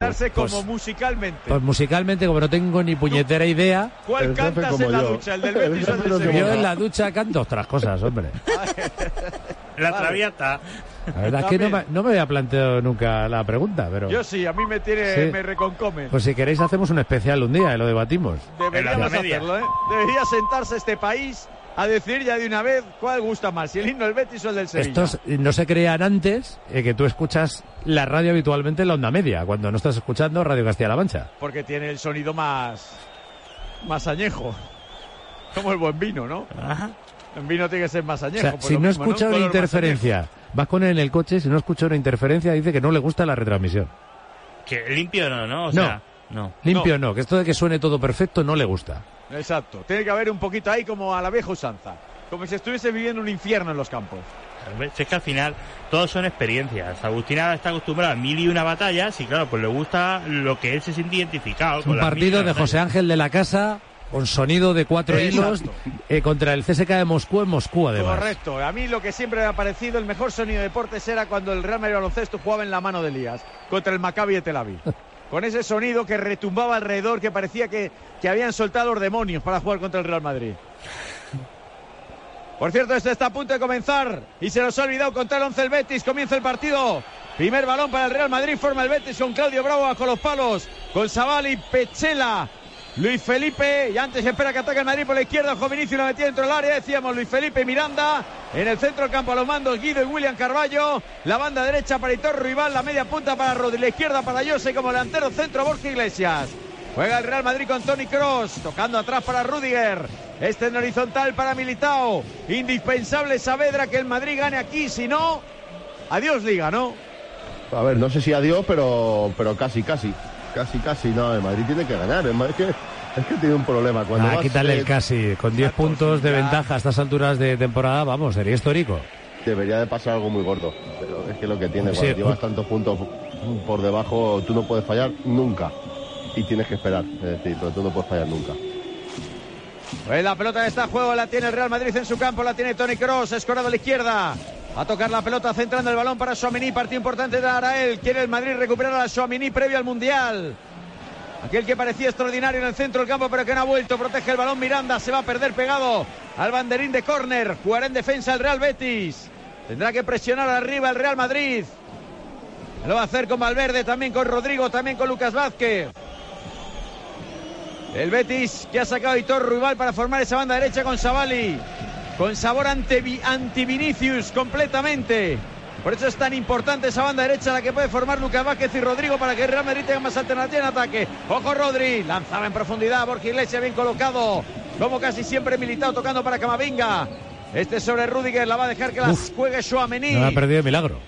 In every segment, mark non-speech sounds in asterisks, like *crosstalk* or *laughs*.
Pues- como musicalmente. Pues musicalmente, como no tengo ni puñetera idea, ¿Cuál el cantas como en la yo. ducha? ¿El del El Betis o el jefe del yo en la ducha canto otras cosas, hombre. *laughs* La traviata. La verdad es que no me, no me había planteado nunca la pregunta, pero... Yo sí, a mí me tiene, Sí. me reconcome. Pues si queréis hacemos un especial un día y lo debatimos. Deberíamos hacerlo, ¿eh? Debería sentarse este país a decir ya de una vez cuál gusta más, si el himno del Betis o el del Sevilla. Estos no se crean antes eh, que tú escuchas la radio habitualmente en la onda media, cuando no estás escuchando Radio Castilla-La Mancha. Porque tiene el sonido más, más añejo. *laughs* Como el buen vino, ¿no? Ajá. El vino tiene que ser más O añejo. sea, pues si no mismo, escucha Un una interferencia, vas con él en el coche, si no escucha una interferencia, dice que no le gusta la retransmisión. Que limpio no, ¿no? O No. sea, no. Limpio no, que esto de que suene todo perfecto no le gusta. Exacto. Tiene que haber un poquito ahí como a la vieja usanza. Como si estuviese viviendo un infierno en los campos. Es que al final todos son experiencias. Agustina está acostumbrado a mil y una batallas y claro, pues le gusta lo que él se siente identificado. Es un partido de José. Ángel de la Casa con sonido de cuatro Exacto. hilos eh, contra el CSK de Moscú en Moscú, además. Correcto. A mí lo que siempre me ha parecido el mejor sonido de deportes era cuando el Real Madrid baloncesto jugaba en la mano de Elías contra el Maccabi de Tel Aviv. *laughs* Con ese sonido que retumbaba alrededor, que parecía que, que habían soltado los demonios para jugar contra el Real Madrid. Por cierto, esto está a punto de comenzar y se nos ha olvidado contar el 11 el Betis. Comienza el partido. Primer balón para el Real Madrid. Forma el Betis con Claudio Bravo bajo los palos. Con Savali, Pechela, Luis Felipe. Y antes espera que ataque el Madrid por la izquierda. Ojo Vinicius lo metió dentro del área. Decíamos Luis Felipe Miranda. En el centro del campo a los mandos Guido y William Carballo. La banda derecha para Hitor Rival. La media punta para Rodri. La izquierda para Jose como delantero centro Borja Iglesias. Juega el Real Madrid con Tony Cross, tocando atrás para Rudiger. Este en horizontal para Militao. Indispensable Saavedra que el Madrid gane aquí, si no, adiós liga, ¿no? A ver, no sé si adiós, pero, pero casi, casi. Casi, casi. No, el Madrid tiene que ganar. El Madrid que, es que tiene un problema. Cuando Ah, vas, quítale eh, el casi. Con 10 exacto, puntos de ventaja a estas alturas de temporada, vamos, sería histórico. Debería de pasar algo muy gordo. Pero es que lo que tiene, Sí, cuando llevas tantos puntos por debajo, tú no puedes fallar nunca. Y tienes que esperar. Es decir, pero tú no puedes fallar nunca. Pues la pelota en este juego la tiene el Real Madrid en su campo, la tiene Tony Cross, escorado a la izquierda. A tocar la pelota, centrando el balón para Suamini, partido importante de Arael. Quiere el Madrid recuperar a Suamini previo al Mundial. Aquel que parecía extraordinario en el centro del campo, pero que no ha vuelto. Protege el balón Miranda, se va a perder pegado al banderín de córner. Jugará en defensa el Real Betis. Tendrá que presionar arriba el Real Madrid. Lo va a hacer con Valverde, también con Rodrigo, también con Lucas Vázquez. El Betis que ha sacado a Hitor Rival para formar esa banda derecha con Savali. Con sabor ante, anti Vinicius completamente. Por eso es tan importante esa banda derecha la que puede formar Lucas Vázquez y Rodrigo para que Real Madrid tenga más alternativa en ataque. Ojo Rodri, lanzaba en profundidad, Borja Iglesias bien colocado. Como casi siempre militado tocando para Camavinga. Este sobre Rudiger la va a dejar que la Uf. juegue Suamení. No ha perdido el milagro.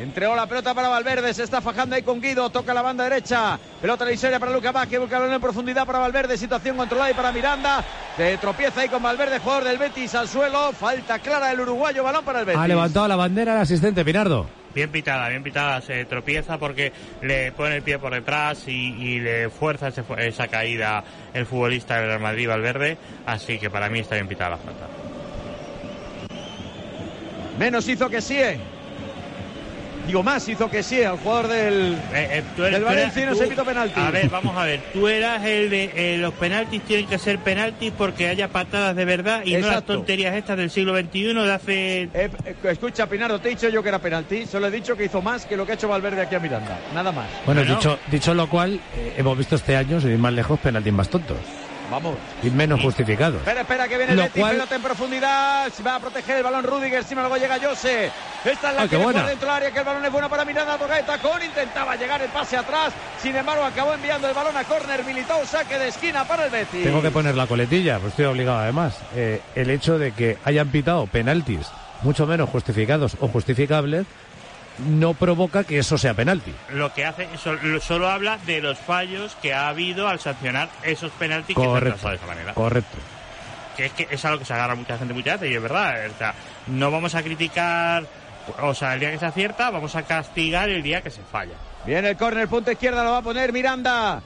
Entregó la pelota para Valverde, se está fajando ahí con Guido, toca la banda derecha, pelota lisoria para Luca Vázquez, busca en profundidad para Valverde, situación controlada y para Miranda, se tropieza ahí con Valverde, jugador del Betis al suelo, falta clara del uruguayo, balón para el Betis. Ha levantado la bandera el asistente, Pinardo. Bien pitada, bien pitada. Se tropieza porque le pone el pie por detrás y, y le fuerza ese esa caída el futbolista del Real Madrid, Valverde. Así que para mí está bien pitada la falta. Menos hizo que sí. Digo, más hizo que sí al jugador del... Eh, eh, tú Del tú Valencia y no se pitó penalti. A ver, vamos a ver. Tú eras el de eh, los penaltis tienen que ser penaltis porque haya patadas de verdad y no las tonterías estas del siglo XXI de hace... Eh, eh, escucha, Pinardo, te he dicho yo que era penalti, solo he dicho que hizo más que lo que ha hecho Valverde aquí a Miranda, nada más. Bueno, Bueno. dicho, dicho lo cual, eh, hemos visto este año, sin ir más lejos, penaltis más tontos Vamos. y menos justificados. Espera, espera, que viene el Betis, cual- pelota en profundidad, se va a proteger el balón Rudiger, si no luego llega Jose. Esta es la Ah, que buena. por dentro del área, que el balón es bueno para Miranda, toca de tacón, intentaba llegar el pase atrás, sin embargo acabó enviando el balón a córner, Militao, saque de esquina para el Betis. Tengo que poner la coletilla, pues estoy obligado además. Eh, el hecho de que hayan pitado penaltis mucho menos justificados o justificables no provoca que eso sea penalti. Lo que hace solo, solo habla de los fallos que ha habido al sancionar esos penaltis que se han Correcto. de esa manera. Correcto. que es que es algo que se agarra mucha gente muchas veces y es verdad. O sea, no vamos a criticar, o sea, el día que se acierta, vamos a castigar el día que se falla. Viene el córner, punto izquierda, lo va a poner Miranda.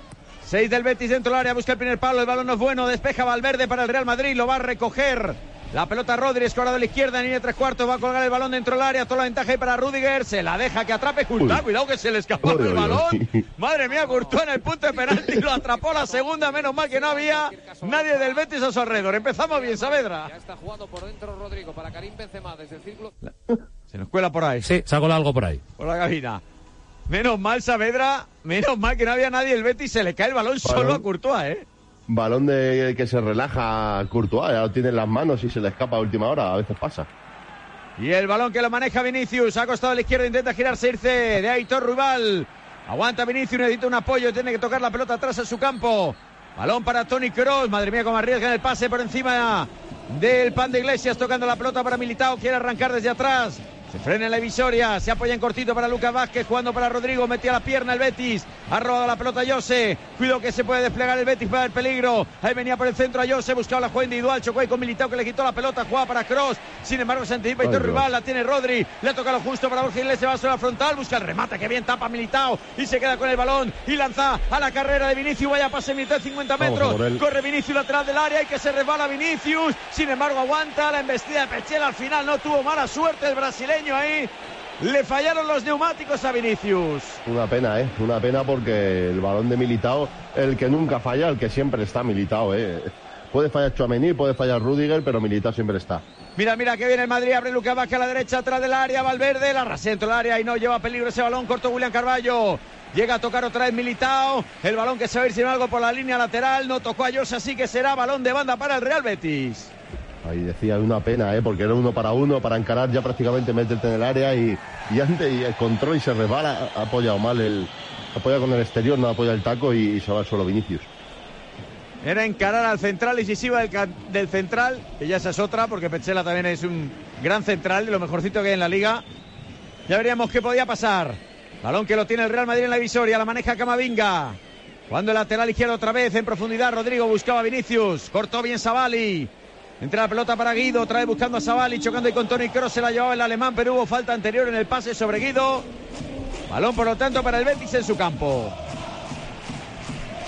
Seis del Betis dentro del área, busca el primer palo, el balón no es bueno, despeja Valverde para el Real Madrid, lo va a recoger. La pelota Rodríguez, corado a la izquierda, en línea tres cuartos, va a colgar el balón dentro del área, toda la ventaja ahí para Rudiger, se la deja que atrape Courtois, cuidado que se le escapó Uy, el uy, balón. uy. Madre mía, Courtois en el punto de penalti, lo atrapó la segunda, menos mal que no había nadie del Betis a su alrededor. Empezamos bien, Saavedra. Ya está jugando por dentro Rodrigo para Karim Benzema desde el círculo. Se nos cuela por ahí. Sí, se ha colado algo por ahí. por la cabina. Menos mal, Saavedra, menos mal que no había nadie el Betis, se le cae el balón solo a Courtois, ¿eh? Balón de que se relaja Courtois, ya lo tiene en las manos y se le escapa a última hora, a veces pasa. Y el balón que lo maneja Vinicius, ha costado a la izquierda, intenta girarse, irse de Aitor Ruibal. Aguanta Vinicius, necesita un apoyo, tiene que tocar la pelota atrás en su campo. Balón para Tony Kroos, madre mía cómo arriesga en el pase por encima del pan de Iglesias, tocando la pelota para Militao, quiere arrancar desde atrás. Se frena en la divisoria, se apoya en cortito para Lucas Vázquez, jugando para Rodrigo, metía la pierna el Betis, ha robado la pelota Jose, cuidado que se puede desplegar el Betis para el peligro, ahí venía por el centro a Jose, buscaba la jugada individual, chocó ahí con Militao que le quitó la pelota, jugaba para Cross, sin embargo se anticipa Ay, Aitor Dios. Ruibal, la tiene Rodri, le ha tocado justo para Borja Iglesias, va sobre la frontal, busca el remate, que bien tapa Militao y se queda con el balón y lanza a la carrera de Vinicius, vaya pase Militao de 50 Vamos metros, corre Vinicius lateral del área y que se resbala Vinicius, sin embargo aguanta la embestida de Pechela, al final no tuvo mala suerte el brasileño ahí, le fallaron los neumáticos a Vinicius. Una pena, ¿eh? Una pena porque el balón de Militao, el que nunca falla, el que siempre está Militao, ¿eh? Puede fallar Chouameni, puede fallar Rudiger, pero Militao siempre está. Mira, mira que viene el Madrid, abre Lucas Vázquez a la derecha, atrás del área, Valverde, la rasea dentro del área y no lleva peligro ese balón, corto William Carballo. Llega a tocar otra vez Militao, el balón que se va a ir sin algo por la línea lateral, no tocó a Llosa, así que será balón de banda para el Real Betis. Ahí decía, una pena, ¿eh? Porque era uno para uno, para encarar ya prácticamente meterte en el área y, y antes y el control y se resbala, ha apoyado mal el... Apoya con el exterior, no apoya el taco y, y se va al suelo Vinicius. Era encarar al central decisiva del, ca- del central, que ya esa es otra, porque Pechela también es un gran central, de lo mejorcito que hay en la liga. Ya veríamos qué podía pasar. Balón que lo tiene el Real Madrid en la visoria, la maneja Camavinga. Cuando el lateral izquierdo otra vez en profundidad, Rodrigo buscaba a Vinicius, cortó bien Savali. Entra la pelota para Guido, otra vez buscando a Savali, chocando ahí con Tony Kroos, se la llevaba el alemán, pero hubo falta anterior en el pase sobre Guido. Balón, por lo tanto, para el Betis en su campo.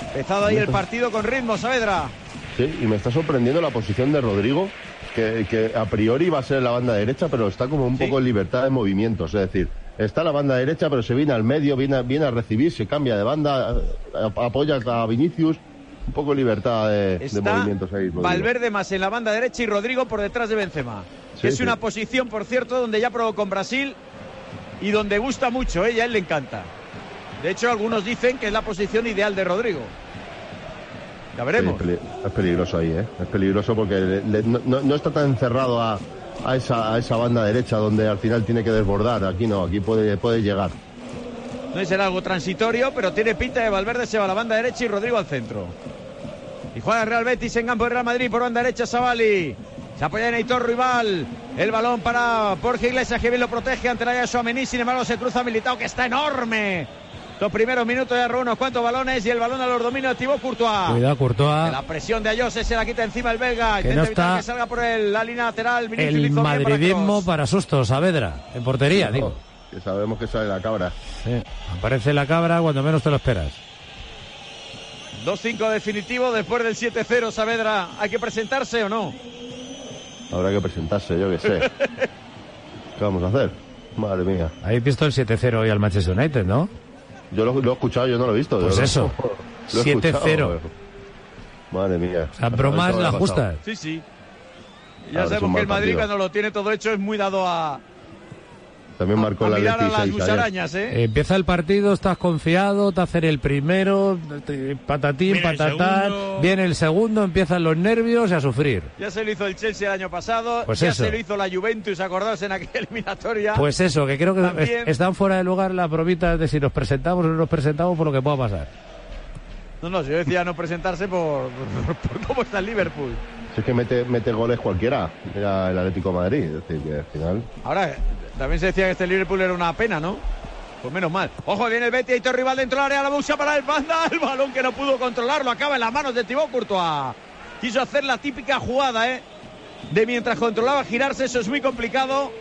Empezado ahí el partido con ritmo, Saavedra. Sí, y me está sorprendiendo la posición de Rodrigo, que, que a priori va a ser la banda derecha, pero está como un Sí. poco en libertad de movimientos. Es decir, está la banda derecha, pero se viene al medio, viene, a- viene a recibir, se cambia de banda, a- apoya a Vinicius. Un poco libertad de, de Está movimientos ahí. Rodrigo. Valverde más en la banda derecha y Rodrigo por detrás de Benzema. Sí, es sí. una posición, por cierto, donde ya probó con Brasil y donde gusta mucho, ¿eh? y a él le encanta. De hecho, algunos dicen que es la posición ideal de Rodrigo. Ya Sí, veremos. es, peli- es peligroso ahí, ¿eh? Es peligroso porque le- le- no, no- no está tan encerrado a, a esa, a esa banda derecha donde al final tiene que desbordar. Aquí no, aquí puede, puede llegar. No será algo transitorio, pero tiene pinta de Valverde se va a la banda derecha y Rodrigo al centro. Y juega el Real Betis en campo de Real Madrid por banda derecha Savali. Se apoya en Heitor Rival. El balón para Borja Iglesias que bien lo protege ante la Suamení. Sin embargo se cruza Militao que está enorme. Los primeros minutos ya unos cuantos balones y el balón a los dominios activó Courtois. Cuidado, Courtois. La presión de Ayose se la quita encima el belga. Que Intenta no evitar está que salga por el- la línea lateral. Vinicius El para madridismo Kroos. para sustos, Saavedra. En portería, digo. Que sabemos que sale la cabra. Sí. Aparece la cabra cuando menos te lo esperas. 2-5 definitivo después del 7-0, Saavedra. ¿Hay que presentarse o no? Habrá que presentarse, yo qué sé. *laughs* ¿Qué vamos a hacer? Madre mía. Habéis visto el 7-0 hoy al Manchester United, ¿no? Yo lo, lo he escuchado, yo no lo he visto. Pues eso. *laughs* lo he 7-0. escuchado, Madre mía. Las bromas las justas. Sí, sí. Ya sabemos que el Madrid partido. cuando lo tiene todo hecho es muy dado a, También marcó a la mirar a las 16 ayer. musarañas, ¿eh? Empieza el partido, estás confiado, te hacer el primero, te- patatín, patatán, viene el segundo, empiezan los nervios y a sufrir. Ya se lo hizo el Chelsea el año pasado, Pues ya eso. se lo hizo la Juventus, acordaos en aquella *laughs* eliminatoria. Pues eso, que creo que También- es- están fuera de lugar las bromitas de si nos presentamos o no nos presentamos por lo que pueda pasar. No, no, si yo decía no presentarse por, por, por cómo está el Liverpool. Si es que mete, mete goles cualquiera. Mira el Atlético de Madrid. Es decir, que al final. Ahora, También se decía que este Liverpool era una pena, ¿no? Pues menos mal. Ojo, viene el Betis, Aitor rival dentro del área, la busca para el banda, el balón que no pudo controlarlo, acaba en las manos de Thibaut Courtois. Quiso hacer la típica jugada, ¿eh? De mientras controlaba girarse, eso es muy complicado.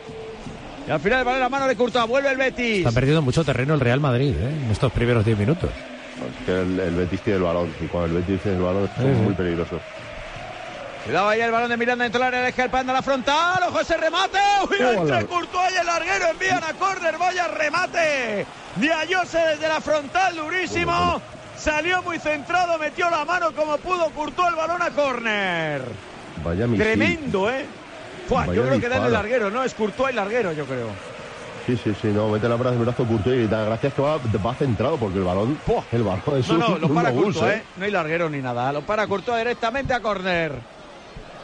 Y al final el balón en la mano de Courtois, vuelve el Betis. Está perdiendo mucho terreno el Real Madrid ¿eh? en estos primeros 10 minutos. Es que el, el Betis tiene el balón y cuando el Betis tiene el balón Sí, sí. muy peligrosos. Cuidado ahí el balón de Miranda dentro del área, deja el panda a la frontal, ojo ese remate, uy, entre Courtois y el larguero envían a córner, vaya remate de Ayose desde la frontal, durísimo, salió muy centrado, metió la mano como pudo, Courtois el balón a córner, Vaya misil. tremendo, eh. Fua, yo creo que da en el disparo. larguero, no, es Courtois y larguero, yo creo. Sí, sí, sí, no, mete la brazo, el brazo Courtois y da gracias que va, va centrado porque el balón, el balón es No, un, no, lo un para obús, Courtois, ¿eh? ¿eh? No hay larguero ni nada. Lo para Courtois directamente a córner.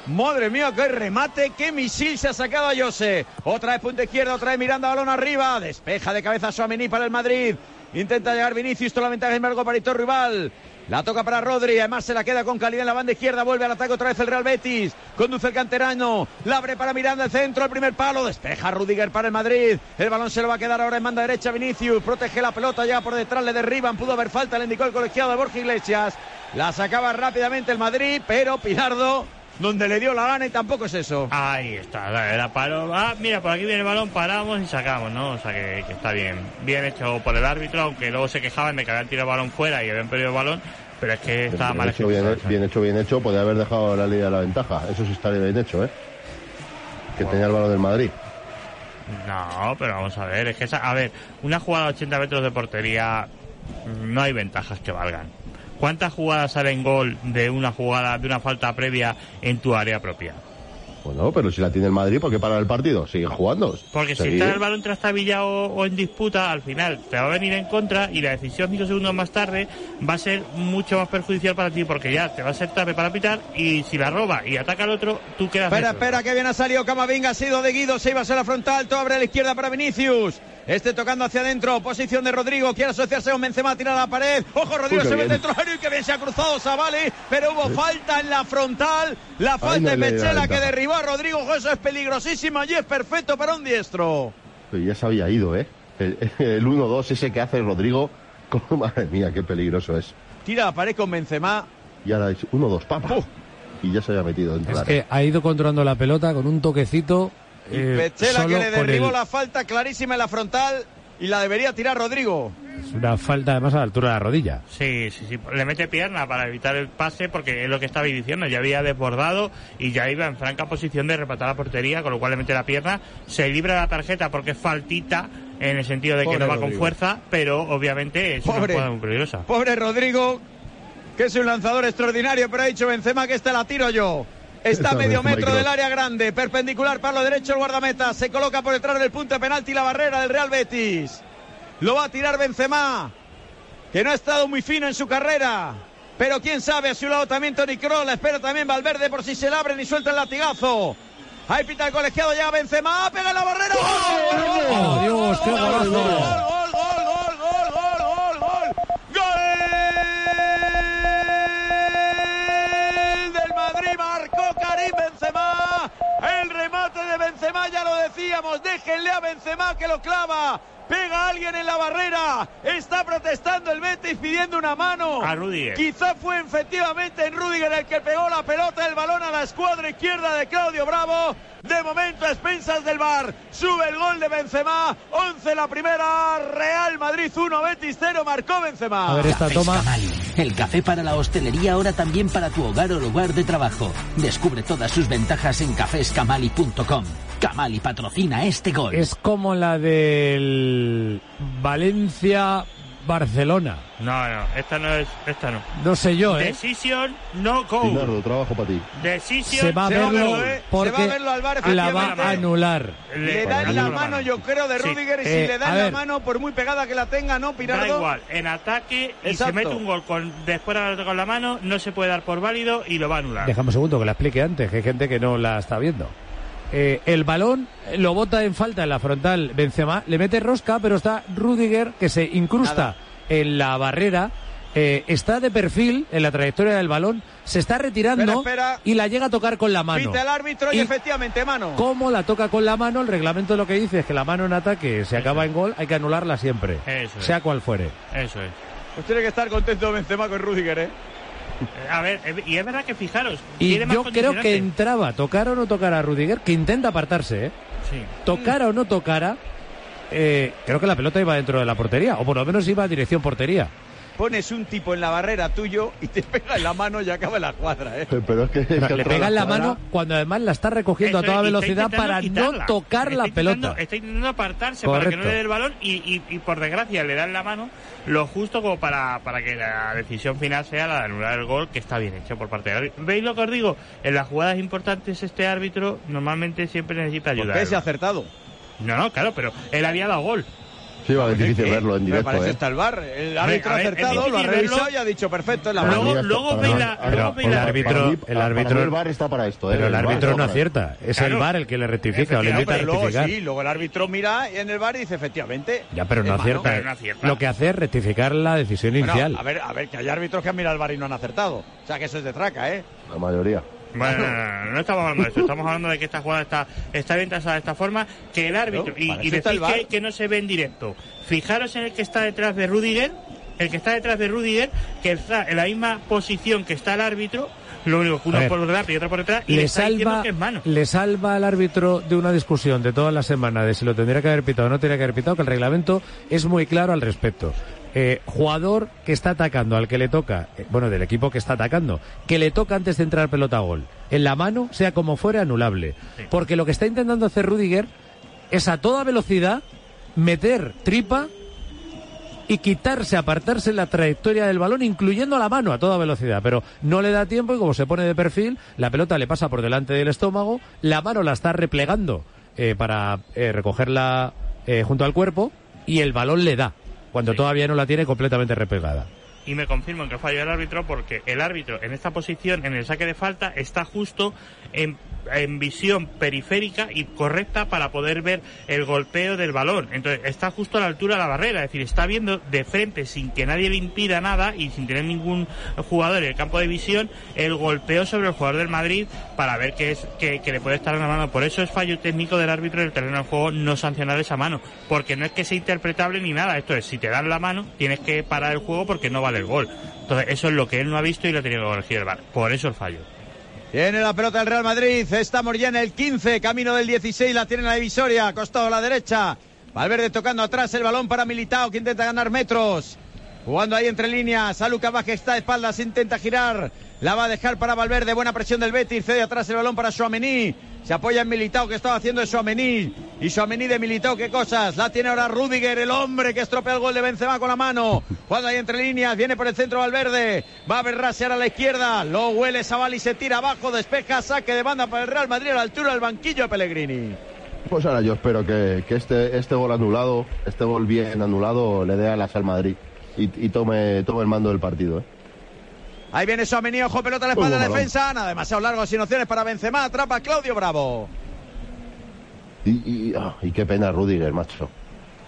Madre mía, qué remate, qué misil se ha sacado a Jose. Otra vez punta izquierda, otra vez Miranda, balón arriba. Despeja de cabeza Suamení para el Madrid. Intenta llegar Vinicius, toda la ventaja en embargo para Rival. La toca para Rodri, además se la queda con calidad en la banda izquierda, vuelve al ataque otra vez el Real Betis, conduce el canterano, la abre para Miranda, el centro, el primer palo, despeja Rudiger para el Madrid, el balón se lo va a quedar ahora en banda derecha Vinicius, protege la pelota, llega por detrás, le derriban, pudo haber falta, le indicó el colegiado de Borja Iglesias, la sacaba rápidamente el Madrid, pero Pinardo, donde le dio la gana y tampoco es eso. Ahí está, era paro. Ah, mira, por aquí viene el balón, paramos y sacamos, ¿no? O sea que, que está bien. Bien hecho por el árbitro, aunque luego se quejaban de que habían tirado el balón fuera y habían perdido el balón, pero es que estaba Bien mal hecho, bien, hecho, bien hecho, podría haber dejado la liga de la ventaja. Eso sí estaría bien hecho, ¿eh? Que tenía el balón del Madrid. No, pero vamos a ver, es que esa, a ver, una jugada a 80 metros de portería no hay ventajas que valgan. ¿Cuántas jugadas salen gol de una jugada, de una falta previa en tu área propia? Bueno, pero si la tiene el Madrid, ¿por qué parar el partido? Sigue jugando. Porque si está el balón trastabillado o en disputa, al final te va a venir en contra y la decisión cinco segundos más tarde va a ser mucho más perjudicial para ti porque ya te va a ser tarde para pitar y si la roba y ataca al otro, tú quedas... Espera, dentro. espera, que bien ha salido Camavinga, ha sido de Guido, se iba a ser la frontal, todo abre a la izquierda para Vinicius. Este tocando hacia adentro, posición de Rodrigo, quiere asociarse con Benzema, tira a la pared. Ojo, Rodrigo Uy, se mete dentro del área y que bien se ha cruzado Savali, pero hubo falta en la frontal, la falta no de Pechela que derribó a Rodrigo, Ojo, eso es peligrosísimo y es perfecto para un diestro. Pero ya se había ido, ¿eh? El, *laughs* el 1-2 ese que hace Rodrigo. *laughs* Madre mía, qué peligroso es. Tira a la pared con Benzema. Y ahora es 1-2, papa. Y ya se había metido dentro Es del área. que ha ido controlando la pelota con un toquecito. Y eh, Pechela que le derribó el- la falta clarísima en la frontal y la debería tirar Rodrigo. Es una falta además a la altura de la rodilla. Sí, sí, sí. Le mete pierna para evitar el pase porque es lo que estabais diciendo. Ya había desbordado y ya iba en franca posición de repatar la portería, con lo cual le mete la pierna. Se libra la tarjeta porque es faltita en el sentido de que Pobre no va con fuerza, pero obviamente es Pobre. una jugada muy peligrosa. Pobre Rodrigo, que es un lanzador extraordinario, pero ha dicho Benzema que esta la tiro yo. Está a medio metro del área grande, perpendicular para lo derecho el guardameta, se coloca por detrás del punto de penalti la barrera del Real Betis. Lo va a tirar Benzema, que no ha estado muy fino en su carrera. Pero quién sabe, a su lado también Toni Kroos, la espera también Valverde por si se la abren y suelta el latigazo. Ahí pita el colegiado, llega Benzema, pega en la barrera. ¡Gol! ¡Gol! ¡Gol! ¡Oh, Dios, qué ¡Gol! golazo! De Benzema ya lo decíamos. Déjenle a Benzema que lo clava. Pega a alguien en la barrera. Está protestando el Betis pidiendo una mano. A Rudiger. Quizá fue efectivamente en Rudiger el que pegó la pelota, el balón a la escuadra izquierda de Claudio Bravo. De momento a expensas del bar. Sube el gol de Benzema. 11 la primera. Real Madrid 1, Betis 0. Marcó Benzema. A ver esta toma. El café para la hostelería ahora también para tu hogar o lugar de trabajo. Descubre todas sus ventajas en caféscamali.com. Camali patrocina este gol. Es como la del Valencia Barcelona. No, no, esta no es, esta no. No sé yo, ¿eh? Decision no go. Trabajo para ti. Decision Se va a Se va a verlo ¿eh? Se porque va a verlo al VAR, la va a anular. Le dan la mano, yo creo, de Sí. Rudiger. Y si Eh, le dan la ver. mano, por muy pegada que la tenga, ¿no, Da Pirardo? igual, en ataque y Exacto. se mete un gol con después con la mano, no se puede dar por válido y lo va a anular. Déjame un segundo que la explique antes, que hay gente que no la está viendo. Eh, el balón lo bota en falta en la frontal Benzema, le mete rosca, pero está Rudiger que se incrusta Nada. en la barrera eh, está de perfil en la trayectoria del balón, se está retirando Espera, espera. y la llega a tocar con la mano. Pita el árbitro y, Y- efectivamente mano. ¿Cómo la toca con la mano? El reglamento lo que dice es que la mano en ataque se acaba en gol, hay que anularla siempre, Eso es. sea cual fuere. Eso es. Pues tiene que estar contento Benzema con Rudiger, ¿eh? A ver, eh, y es verdad que fijaros. Y yo creo que entraba, tocar o no tocar a Rudiger, que intenta apartarse, ¿eh? Sí. tocara o no tocara, eh, creo que la pelota iba dentro de la portería, o por lo menos iba a dirección portería. Pones un tipo en la barrera tuyo y te pega en la mano y acaba la cuadra, ¿eh? Pero es que, es que Le pega en la mano cuando además la está recogiendo Eso a toda velocidad para no tocar Está la pelota. Está intentando apartarse para que no le dé el balón y, y- y por desgracia le dan la mano lo justo como para, para que la decisión final sea la de anular el gol, que está bien hecho por parte árbitro. ¿Veis lo que os digo? En las jugadas importantes este árbitro normalmente siempre necesita ayuda. Porque se ha acertado. No, no, claro, pero él había dado gol. Sí, va, es difícil ¿Qué? verlo en Me directo, parece ¿eh? está el bar. El a árbitro ha acertado, lo ha revisado verlo. y ha dicho perfecto en la Luego- luego la- luego el la- árbitro- para mí- el para árbitro- mí el VAR está para esto, ¿eh? Pero el VAR árbitro no acierta, es Claro. el VAR el que le rectifica o le invita a Pero luego rectificar. sí, luego el árbitro mira en el bar y dice efectivamente. Ya, pero no mano. acierta. pero no acierta. Lo que hace es rectificar la decisión Bueno, inicial. a ver, a ver, que hay árbitros que han mirado el bar y no han acertado. O sea que eso es de traca, ¿eh? La mayoría. Bueno, no, estamos hablando de eso, estamos hablando de que esta jugada está, está bien tasada de esta forma, que el árbitro, y, y decís que, que no se ve en directo. Fijaros en el que está detrás de Rudiger, el que está detrás de Rudiger, que está en la misma posición que está el árbitro, lo único que uno por delante y otro por detrás, y le, le está salva, que es mano. le salva al árbitro de una discusión de toda la semana de si lo tendría que haber pitado o no tendría que haber pitado, que el reglamento es muy claro al respecto. Eh, jugador que está atacando al que le toca, eh, bueno, del equipo que está atacando, que le toca antes de entrar pelota a gol, en la mano, sea como fuere, anulable. Porque lo que está intentando hacer Rudiger es a toda velocidad meter tripa y quitarse, apartarse la trayectoria del balón, incluyendo la mano a toda velocidad. Pero no le da tiempo y como se pone de perfil, la pelota le pasa por delante del estómago, la mano la está replegando eh, para eh, recogerla eh, junto al cuerpo y el balón le da, cuando Sí. todavía no la tiene completamente replegada. y me confirmo que falló el árbitro porque el árbitro en esta posición, en el saque de falta, está justo en, en visión periférica y correcta para poder ver el golpeo del balón. Entonces está justo a la altura de la barrera, es decir, está viendo de frente sin que nadie le impida nada y sin tener ningún jugador en el campo de visión el golpeo sobre el jugador del Madrid para ver que es que, que le puede estar en la mano. Por eso es fallo técnico del árbitro del terreno de juego no sancionar esa mano, porque no es que sea interpretable ni nada. Esto es, si te dan la mano, tienes que parar el juego porque no vale el gol. Entonces, eso es lo que él no ha visto y lo ha tenido que corregir el VAR. Por eso el fallo. Tiene la pelota el Real Madrid. Ya en el 15, camino del 16. La tiene en la divisoria, costado a la derecha. Valverde tocando atrás el balón para Militao, que intenta ganar metros. Jugando ahí entre líneas. A Lucas Vázquez está de espaldas, intenta girar. La va a dejar para Valverde. Buena presión del Betis. Cede atrás el balón para Suamení. Se apoya en Militao, que estaba haciendo Suamení. Y Suamení de Militao, qué cosas. La tiene ahora Rudiger, el hombre que estropea el gol de Benzema con la mano. Jugando ahí entre líneas. Viene por el centro Valverde. Va a ahora a la izquierda. Lo huele Sabal y se tira abajo. Despeja. Saque de banda para el Real Madrid a la altura del banquillo de Pellegrini. Pues ahora yo espero que, que este, este gol anulado, este gol bien anulado, le dé alas al Madrid y, y tome, tome el mando del partido. ¿eh? Ahí viene Suamení, ojo, pelota a la espalda de la defensa. Nada demasiado largo, sin opciones para Benzema. Atrapa a Claudio Bravo. Y, y, ah, y qué pena Rudiger, macho.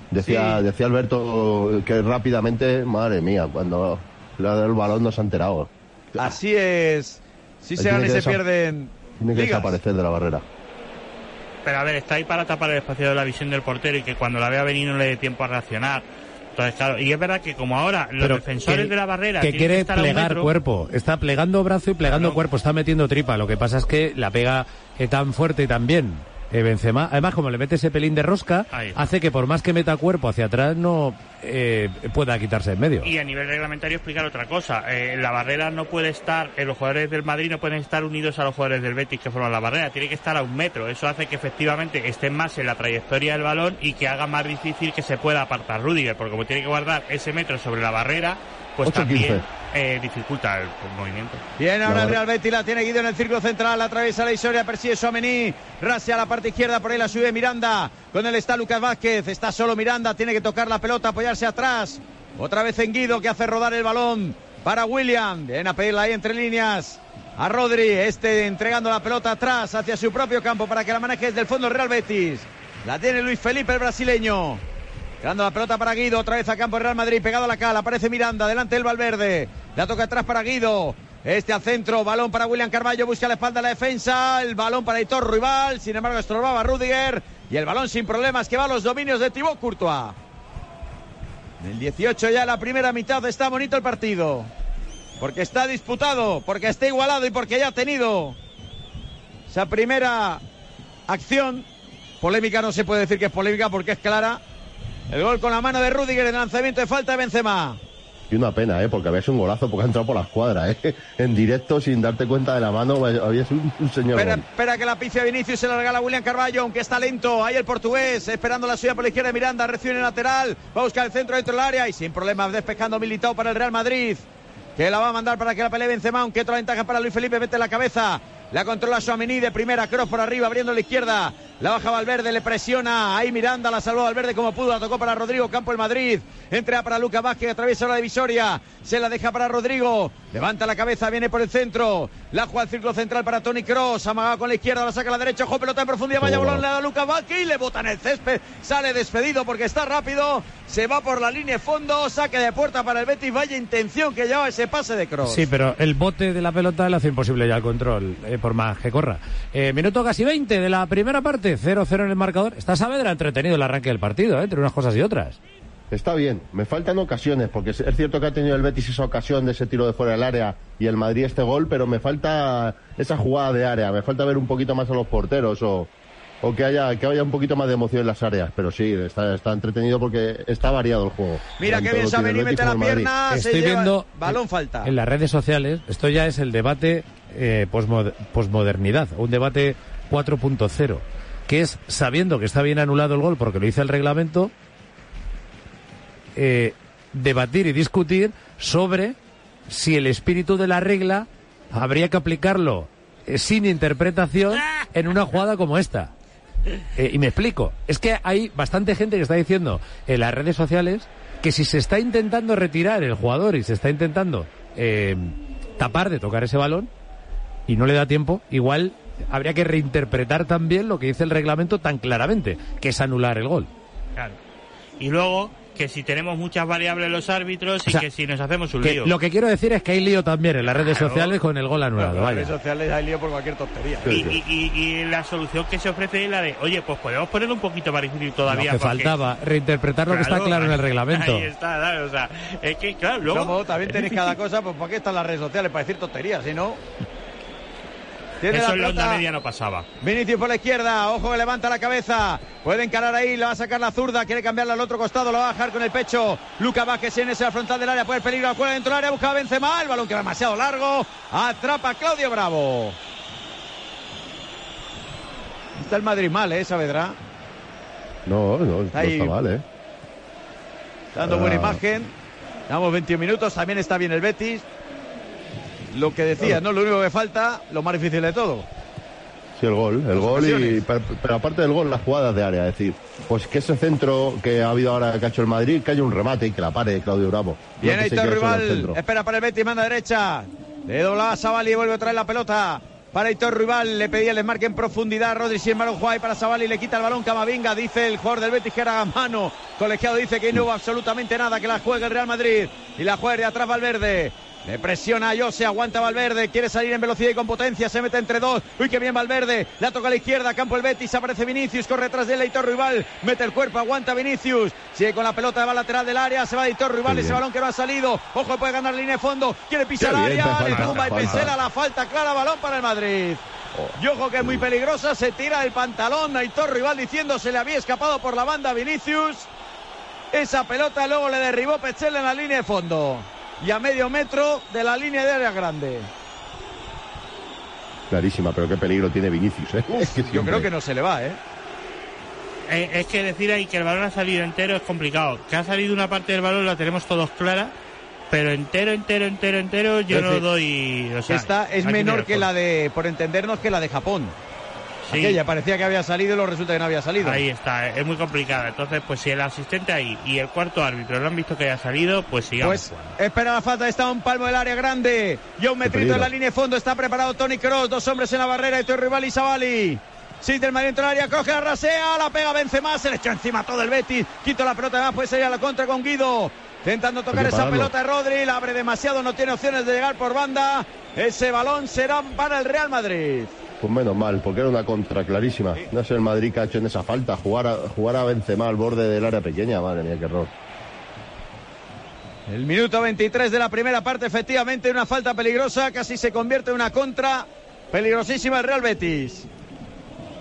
Decía, Sí. decía Alberto que rápidamente, madre mía, cuando le ha dado el balón no se ha enterado. Así es. Si se dan y se pierden. Tiene que ligas. desaparecer de la barrera. Pero a ver, está ahí para tapar el espacio de la visión del portero y que cuando la vea venir no le dé tiempo a reaccionar. Entonces, claro, y es verdad que como ahora los Pero defensores que- de la barrera que quiere estar plegar metro, cuerpo, está plegando brazo y plegando Claro. cuerpo, está metiendo tripa. Lo que pasa es que la pega eh, tan fuerte y tan bien eh, Benzema. Además, como le mete ese pelín de rosca, hace que por más que meta cuerpo hacia atrás no eh, pueda quitarse en medio. Y a nivel reglamentario explicar otra cosa. Eh, la barrera no puede estar, eh, los jugadores del Madrid no pueden estar unidos a los jugadores del Betis que forman la barrera. Tiene que estar a un metro. Eso hace que efectivamente estén más en la trayectoria del balón y que haga más difícil que se pueda apartar Rudiger. Porque como tiene que guardar ese metro sobre la barrera, pues 8-15. también eh, dificulta el, el movimiento. Bien, ahora el Real Betis la tiene Guido en el círculo central, atraviesa la historia, persigue Suamení, rase a la parte izquierda, por ahí la sube Miranda, con él está Lucas Vázquez, está solo Miranda, tiene que tocar la pelota, apoyarse atrás, otra vez en Guido que hace rodar el balón para William, viene a pedirla ahí entre líneas a Rodri, este entregando la pelota atrás hacia su propio campo para que la maneje desde el fondo Real Betis, la tiene Luis Felipe el brasileño. Ganando la pelota para Guido, otra vez a campo Real Madrid, pegado a la cala, aparece Miranda, delante el Valverde, la toca atrás para Guido, este al centro, balón para William Carballo, busca la espalda la defensa, el balón para Hitor Rival, sin embargo estorbaba Rudiger. Y el balón sin problemas que va a los dominios de Thibaut Courtois. En el 18 ya la primera mitad está bonito el partido. Porque está disputado, porque está igualado y porque ya ha tenido esa primera acción. Polémica no se puede decir que es polémica porque es clara. El gol con la mano de Rudiger en lanzamiento de falta de Benzema. Y una pena, ¿eh? Porque había sido un golazo porque ha entrado por la escuadra, ¿eh? *laughs* En directo, sin darte cuenta de la mano, había sido un, un señor Espera, que la picia Vinicius se la regala a William Carballo, aunque está lento. Ahí el portugués, esperando la suya por la izquierda de Miranda, recibe en el lateral, va a buscar el centro dentro del área y sin problemas despejando Militao para el Real Madrid. Que la va a mandar para que la pelee Benzema, aunque otra ventaja para Luis Felipe, mete la cabeza. La controla Suamení de primera, cross por arriba, abriendo la izquierda. La baja Valverde, le presiona. Ahí Miranda la salvó Valverde como pudo. La tocó para Rodrigo Campo el Madrid. Entra para Lucas Vázquez, atraviesa la divisoria. Se la deja para Rodrigo. Levanta la cabeza, viene por el centro. La juega al círculo central para Tony Cross. Amagado con la izquierda, la saca a la derecha. Ojo, pelota en profundidad. Vaya Oh. bolón, le da Lucas Vázquez y le bota en el césped. Sale despedido porque está rápido. Se va por la línea de fondo. Saque de puerta para el Betis. Vaya intención que lleva ese pase de Cross. Sí, pero el bote de la pelota le hace imposible ya el control, eh, por más que corra. Eh, minuto casi 20 de la primera parte, 0-0 en el marcador. Está Saavedra entretenido el arranque del partido, eh, entre unas cosas y otras. Está bien, me faltan ocasiones, porque es cierto que ha tenido el Betis esa ocasión de ese tiro de fuera del área y el Madrid este gol, pero me falta esa jugada de área, me falta ver un poquito más a los porteros o, o que haya que haya un poquito más de emoción en las áreas, pero sí, está, está entretenido porque está variado el juego. Mira Tanto que bien Betis mete la Madrid. pierna. se Estoy lleva- viendo Balón en- falta. en las redes sociales, esto ya es el debate eh, posmo- posmodernidad, un debate 4.0, que es sabiendo que está bien anulado el gol porque lo dice el reglamento, eh, debatir y discutir sobre si el espíritu de la regla habría que aplicarlo eh, sin interpretación en una jugada como esta. Eh, y me explico. Es que hay bastante gente que está diciendo en las redes sociales que si se está intentando retirar el jugador y se está intentando eh, tapar de tocar ese balón y no le da tiempo, igual habría que reinterpretar también lo que dice el reglamento tan claramente, que es anular el gol. Claro. Y luego, que si tenemos muchas variables los árbitros y O sea, que si nos hacemos un Que lío. lo que quiero decir es que hay lío también en las redes Claro. sociales con el gol anulado. en las redes sociales hay lío por cualquier tontería. Y, y- y- y la solución que se ofrece es la de, oye, pues podemos ponerlo un poquito más difícil Lo todavía. que porque- faltaba, reinterpretar lo que está claro en el reglamento. Ahí está, claro, o sea, es que, claro, luego... Como también *laughs* tenéis cada cosa, pues ¿para qué están las redes sociales? Para decir tonterías, si no. Tiene Eso la en la onda pelota. media no pasaba. Vinicius por la izquierda, ojo que levanta la cabeza, puede encarar ahí, la va a sacar la zurda, quiere cambiarla al otro costado, lo va a bajar con el pecho. Luca Vázquez en ese frontal del área, puede el peligro, cuela dentro del área, busca a Benzema, el balón que va demasiado largo, atrapa a Claudio Bravo. Está el Madrid mal, ¿eh, Saavedra? No, no, no Ahí. está mal, ¿eh? Dando buena Ah. imagen. Damos 21 minutos, también está bien el Betis. Lo que decía, ¿no? Lo único que falta, lo más difícil de todo. Sí, el gol, el gol y pero, pero aparte del gol, las jugadas de área, es decir, pues que ese centro que ha habido ahora que ha hecho el Madrid, que haya un remate y que la pare Claudio Bravo. No Viene solo al Rival, espera para el Betis, manda derecha. Le dobla a Sabali y vuelve a traer la pelota. Para Aitor Rival, le pedía el desmarque en profundidad. Rodri sin balón juega ahí para Sabali, le quita el balón Camavinga, dice el jugador del Betis que era a mano. Colegiado dice que no hubo absolutamente nada, que la juegue el Real Madrid. Y la juega de atrás Valverde. Le presiona a Jose, aguanta Valverde, quiere salir en velocidad y con potencia, se mete entre dos. Uy, qué bien Valverde, la toca a la izquierda, campo el Betis, aparece Vinicius, corre atrás de él, Aitor Rival, mete el cuerpo, aguanta Vinicius, sigue con la pelota, va lateral del área, se va Aitor Rival, ese balón que no ha salido, ojo, puede ganar línea de fondo, quiere pisar bien, área, falta, le tumba y. Pesela la falta clara, balón para el Madrid. Y ojo que es muy peligrosa, se tira el pantalón, Aitor Rival diciendo se le había escapado por la banda Vinicius. Esa pelota luego le derribó Pechel en la línea de fondo. Y a medio metro de la línea de área grande. Clarísima, pero qué peligro tiene Vinicius, ¿eh? Es *laughs* que Yo creo que no se le va, ¿eh? Eh, es que decir ahí que el balón ha salido entero es complicado. Que ha salido una parte del balón la tenemos todos clara, pero entero, entero, entero, entero yo Es no decir, doy... O sea, Esta es menor que la de, por entendernos, que la de Japón. Sí. Aquella parecía que había salido y luego resulta que no había salido. Ahí está, es muy complicada. Entonces, pues si el asistente ahí y el cuarto árbitro no han visto que haya salido, pues sigamos. Pues espera la falta, está a un palmo del área grande. Y a un metrito en la línea de fondo está preparado Tony Cross, dos hombres en la barrera, Estoy Rival y Savali. Sí, del Madrid del área, coge a Rasea, la pega Benzema, se le echó encima todo el Betis, quito la pelota, más puede salir a la contra con Guido. Intentando tocar esa pelota de Rodri, la abre demasiado, no tiene opciones de llegar por banda. Ese balón será para el Real Madrid. Pues menos mal, porque era una contra clarísima. No es el Madrid que ha hecho en esa falta. Jugar a, jugar a Benzema al borde del área pequeña, madre mía, qué error. El minuto 23 de la primera parte, efectivamente, una falta peligrosa, casi se convierte en una contra peligrosísima el Real Betis.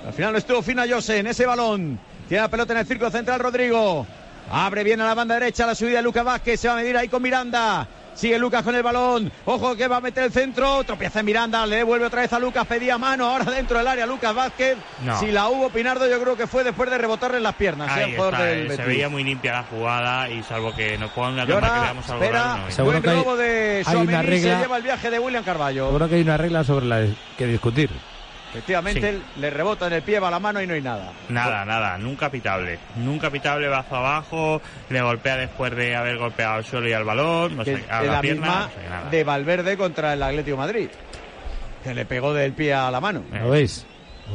Al final no estuvo fina Jose en ese balón. Tiene la pelota en el círculo central Rodrigo. Abre bien a la banda derecha la subida de Lucas Vázquez. Se va a medir ahí con Miranda. Sigue Lucas con el balón. Ojo que va a meter el centro. Tropieza en Miranda. Le devuelve otra vez a Lucas. Pedía mano. Ahora dentro del área Lucas Vázquez. No. Si la hubo Pinardo, yo creo que fue después de rebotarle en las piernas. ¿eh? Ahí al jugador está, del eh, se Betis. veía muy limpia la jugada y salvo que nos pongan una toma que veamos algo espera, raro, no hay. Seguro buen que hay- robo de hay una regla- se lleva el viaje de William Carballo. Seguro que hay una regla sobre la que discutir. Efectivamente, Sí. le rebota en el pie, va a la mano y no hay nada. Nada, nada, nunca pitable. Nunca pitable, hacia abajo, le golpea después de haber golpeado al suelo y al balón, no sé, a la, la pierna, misma no sé, nada. de Valverde contra el Atlético de Madrid. Que le pegó del pie a la mano. Eh. ¿Lo veis?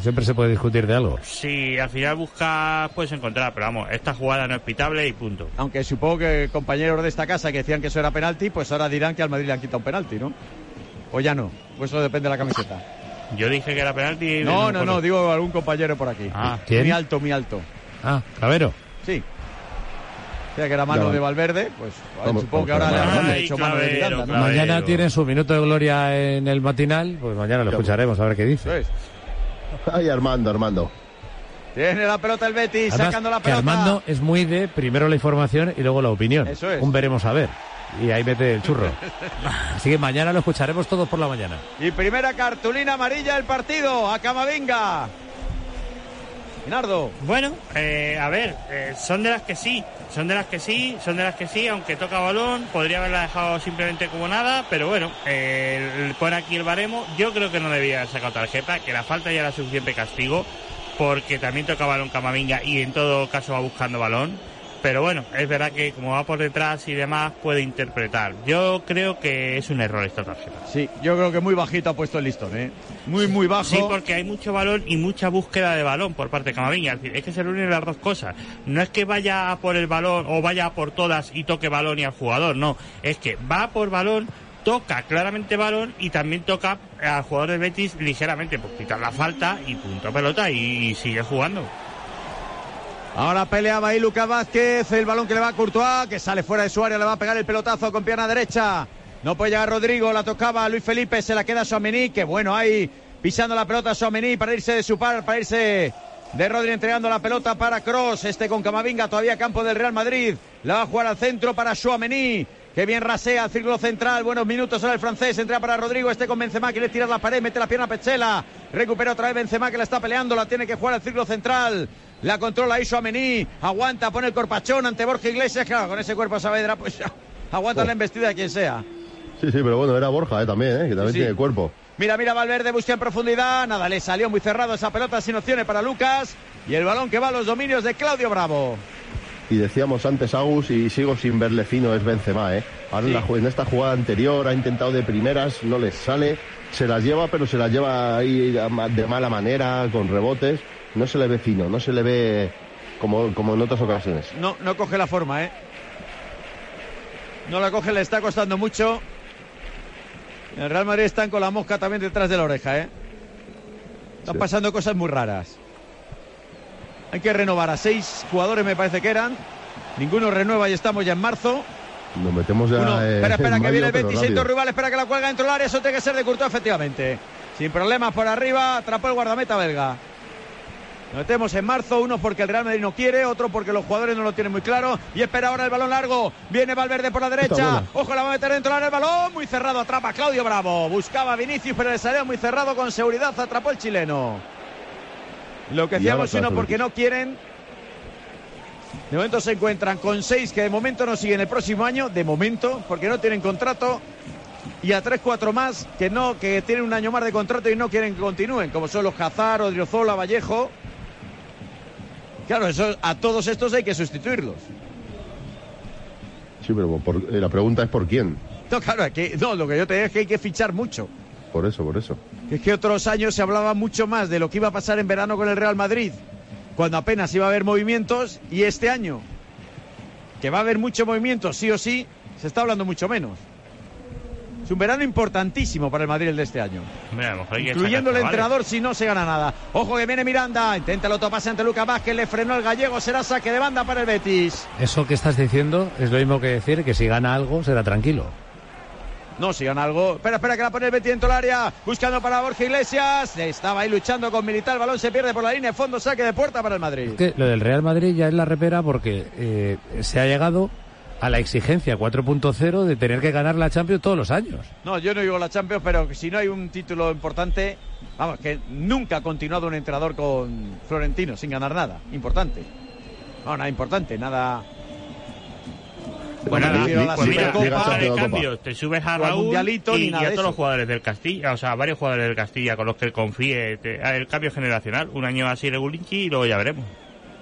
Siempre se puede discutir de algo. Si al final buscas, puedes encontrar, pero vamos, esta jugada no es pitable y punto. Aunque supongo que compañeros de esta casa que decían que eso era penalti, pues ahora dirán que al Madrid le han quitado un penalti, ¿no? O ya no. Pues eso depende de la camiseta. Yo dije que era penalti. No, no, no, digo algún compañero por aquí. Ah, ¿quién? Muy alto, muy alto. Ah, Clavero. Sí. O sea que era mano Ya. de Valverde, pues Vamos, supongo que ahora le Ay, hecho mano de Miranda, ¿no? Clavero. Mañana tiene su minuto de gloria en el matinal, pues mañana lo Ya, escucharemos a ver qué dice. Ay, Armando, Armando. Tiene la pelota el Betis, Además, sacando la que pelota. Armando es muy de primero la información y luego la opinión. Eso es. Un veremos a ver. Y ahí mete el churro. *laughs* Así que mañana lo escucharemos todos por la mañana. Y primera cartulina amarilla del partido a Camavinga. Nardo. Bueno, eh, a ver, eh, son de las que sí, son de las que sí, son de las que sí, aunque toca balón, podría haberla dejado simplemente como nada, pero bueno, eh, pone aquí el baremo, yo creo que no debía haber sacado tarjeta, que la falta ya era suficiente castigo, porque también toca balón Camavinga y en todo caso va buscando balón, pero bueno, es verdad que como va por detrás y demás puede interpretar. Yo creo que es un error esta tarjeta. Sí, yo creo que muy bajito ha puesto el listón, ¿eh? Muy, muy bajo. Sí, porque hay mucho balón y mucha búsqueda de balón por parte de Camavinga. Es decir, es que se reúnen las dos cosas. No es que vaya a por el balón o vaya a por todas y toque balón y al jugador, no. Es que va por balón, toca claramente balón y también toca al jugador de Betis ligeramente, pues quitar la falta y punto pelota y, sigue jugando. Ahora peleaba ahí Lucas Vázquez, el balón que le va a Courtois, que sale fuera de su área, le va a pegar el pelotazo con pierna derecha. No puede llegar Rodrigo, la tocaba Luis Felipe, se la queda Suamení, que bueno, ahí pisando la pelota Suamení para irse de su par, para irse de Rodri entregando la pelota para Cross, este con Camavinga, todavía campo del Real Madrid, la va a jugar al centro para Suamení. Que bien rasea al círculo central. Buenos minutos ahora el francés. Entra para Rodrigo. Este con Benzema. Quiere tirar la pared. Mete la pierna a Pechela. Recupera otra vez Benzema que la está peleando. La tiene que jugar al círculo central. La controla Iso Amení. Aguanta. Pone el corpachón ante Borja Iglesias. Claro, con ese cuerpo Saavedra, pues. Aguanta Oh. la embestida de quien sea. Sí, sí, pero bueno, era Borja eh, también, eh, que también Sí, sí. tiene cuerpo. Mira, mira, Valverde busca en profundidad. Nada, le salió muy cerrado esa pelota sin opciones para Lucas. Y el balón que va a los dominios de Claudio Bravo. Y decíamos antes Agus y sigo sin verle fino es Benzema, ¿eh? Ahora en, la en esta jugada anterior ha intentado de primeras, no les sale, se las lleva, pero se las lleva ahí de mala manera, con rebotes. No se le ve fino, no se le ve como, como en otras ocasiones. No, no coge la forma, ¿eh? No la coge, le está costando mucho. El Real Madrid están con la mosca también detrás de la oreja, ¿eh? Están Sí. pasando cosas muy raras. Hay que renovar a seis jugadores, me parece que eran. Ninguno renueva y estamos ya en marzo. Nos metemos ya. Uno, eh, espera, espera, en que mayo, viene el pero 26 rápido. rival, espera que la cuelga dentro del área, eso tiene que ser de Courtois, efectivamente. Sin problemas por arriba, atrapó el guardameta belga. Nos metemos en marzo, uno porque el Real Madrid no quiere, otro porque los jugadores no lo tienen muy claro. Y espera ahora el balón largo. Viene Valverde por la derecha. Ojo, la va a meter dentro del área el balón. Muy cerrado, atrapa Claudio Bravo. Buscaba a Vinicius, pero le salió muy cerrado con seguridad. Atrapó el chileno. Lo que decíamos, atrás, porque no quieren. De momento se encuentran con seis que de momento no siguen el próximo año, de momento, porque no tienen contrato. Y a tres, cuatro más que no, que tienen un año más de contrato y no quieren que continúen, como son los Hazard, Odriozola, Vallejo. Claro, eso, a todos estos hay que sustituirlos. Sí, pero por- eh, la pregunta es por quién. No, claro, que, no, lo que yo te digo es que hay que fichar mucho. Por eso, por eso. Es que otros años se hablaba mucho más de lo que iba a pasar en verano con el Real Madrid, cuando apenas iba a haber movimientos, y este año, que va a haber mucho movimiento, sí o sí, se está hablando mucho menos. Es un verano importantísimo para el Madrid el de este año. Incluyendo el entrenador si no se gana nada. Ojo que viene Miranda, intenta el autopase ante Lucas Vázquez, le frenó el gallego, será saque de banda para el Betis. Eso que estás diciendo es lo mismo que decir que si gana algo será tranquilo. No, si gana algo. Espera, espera, que la pone el Betis dentro del área. Buscando para Borja Iglesias. Estaba ahí luchando con Militar. El balón se pierde por la línea de fondo. Saque de puerta para el Madrid. Es que lo del Real Madrid ya es la repera porque eh, se ha llegado a la exigencia 4.0 de tener que ganar la Champions todos los años. No, yo no digo la Champions, pero si no hay un título importante, vamos, que nunca ha continuado un entrenador con Florentino sin ganar nada. Importante. No, nada importante, nada. Bueno, a la pues mira, de Supercopa. cambio, te subes a Raúl Mundialito, y, ni nada y a todos eso. los jugadores del Castilla, o sea, varios jugadores del Castilla con los que confíe. te- el cambio generacional, un año así Regulinchi y luego ya veremos.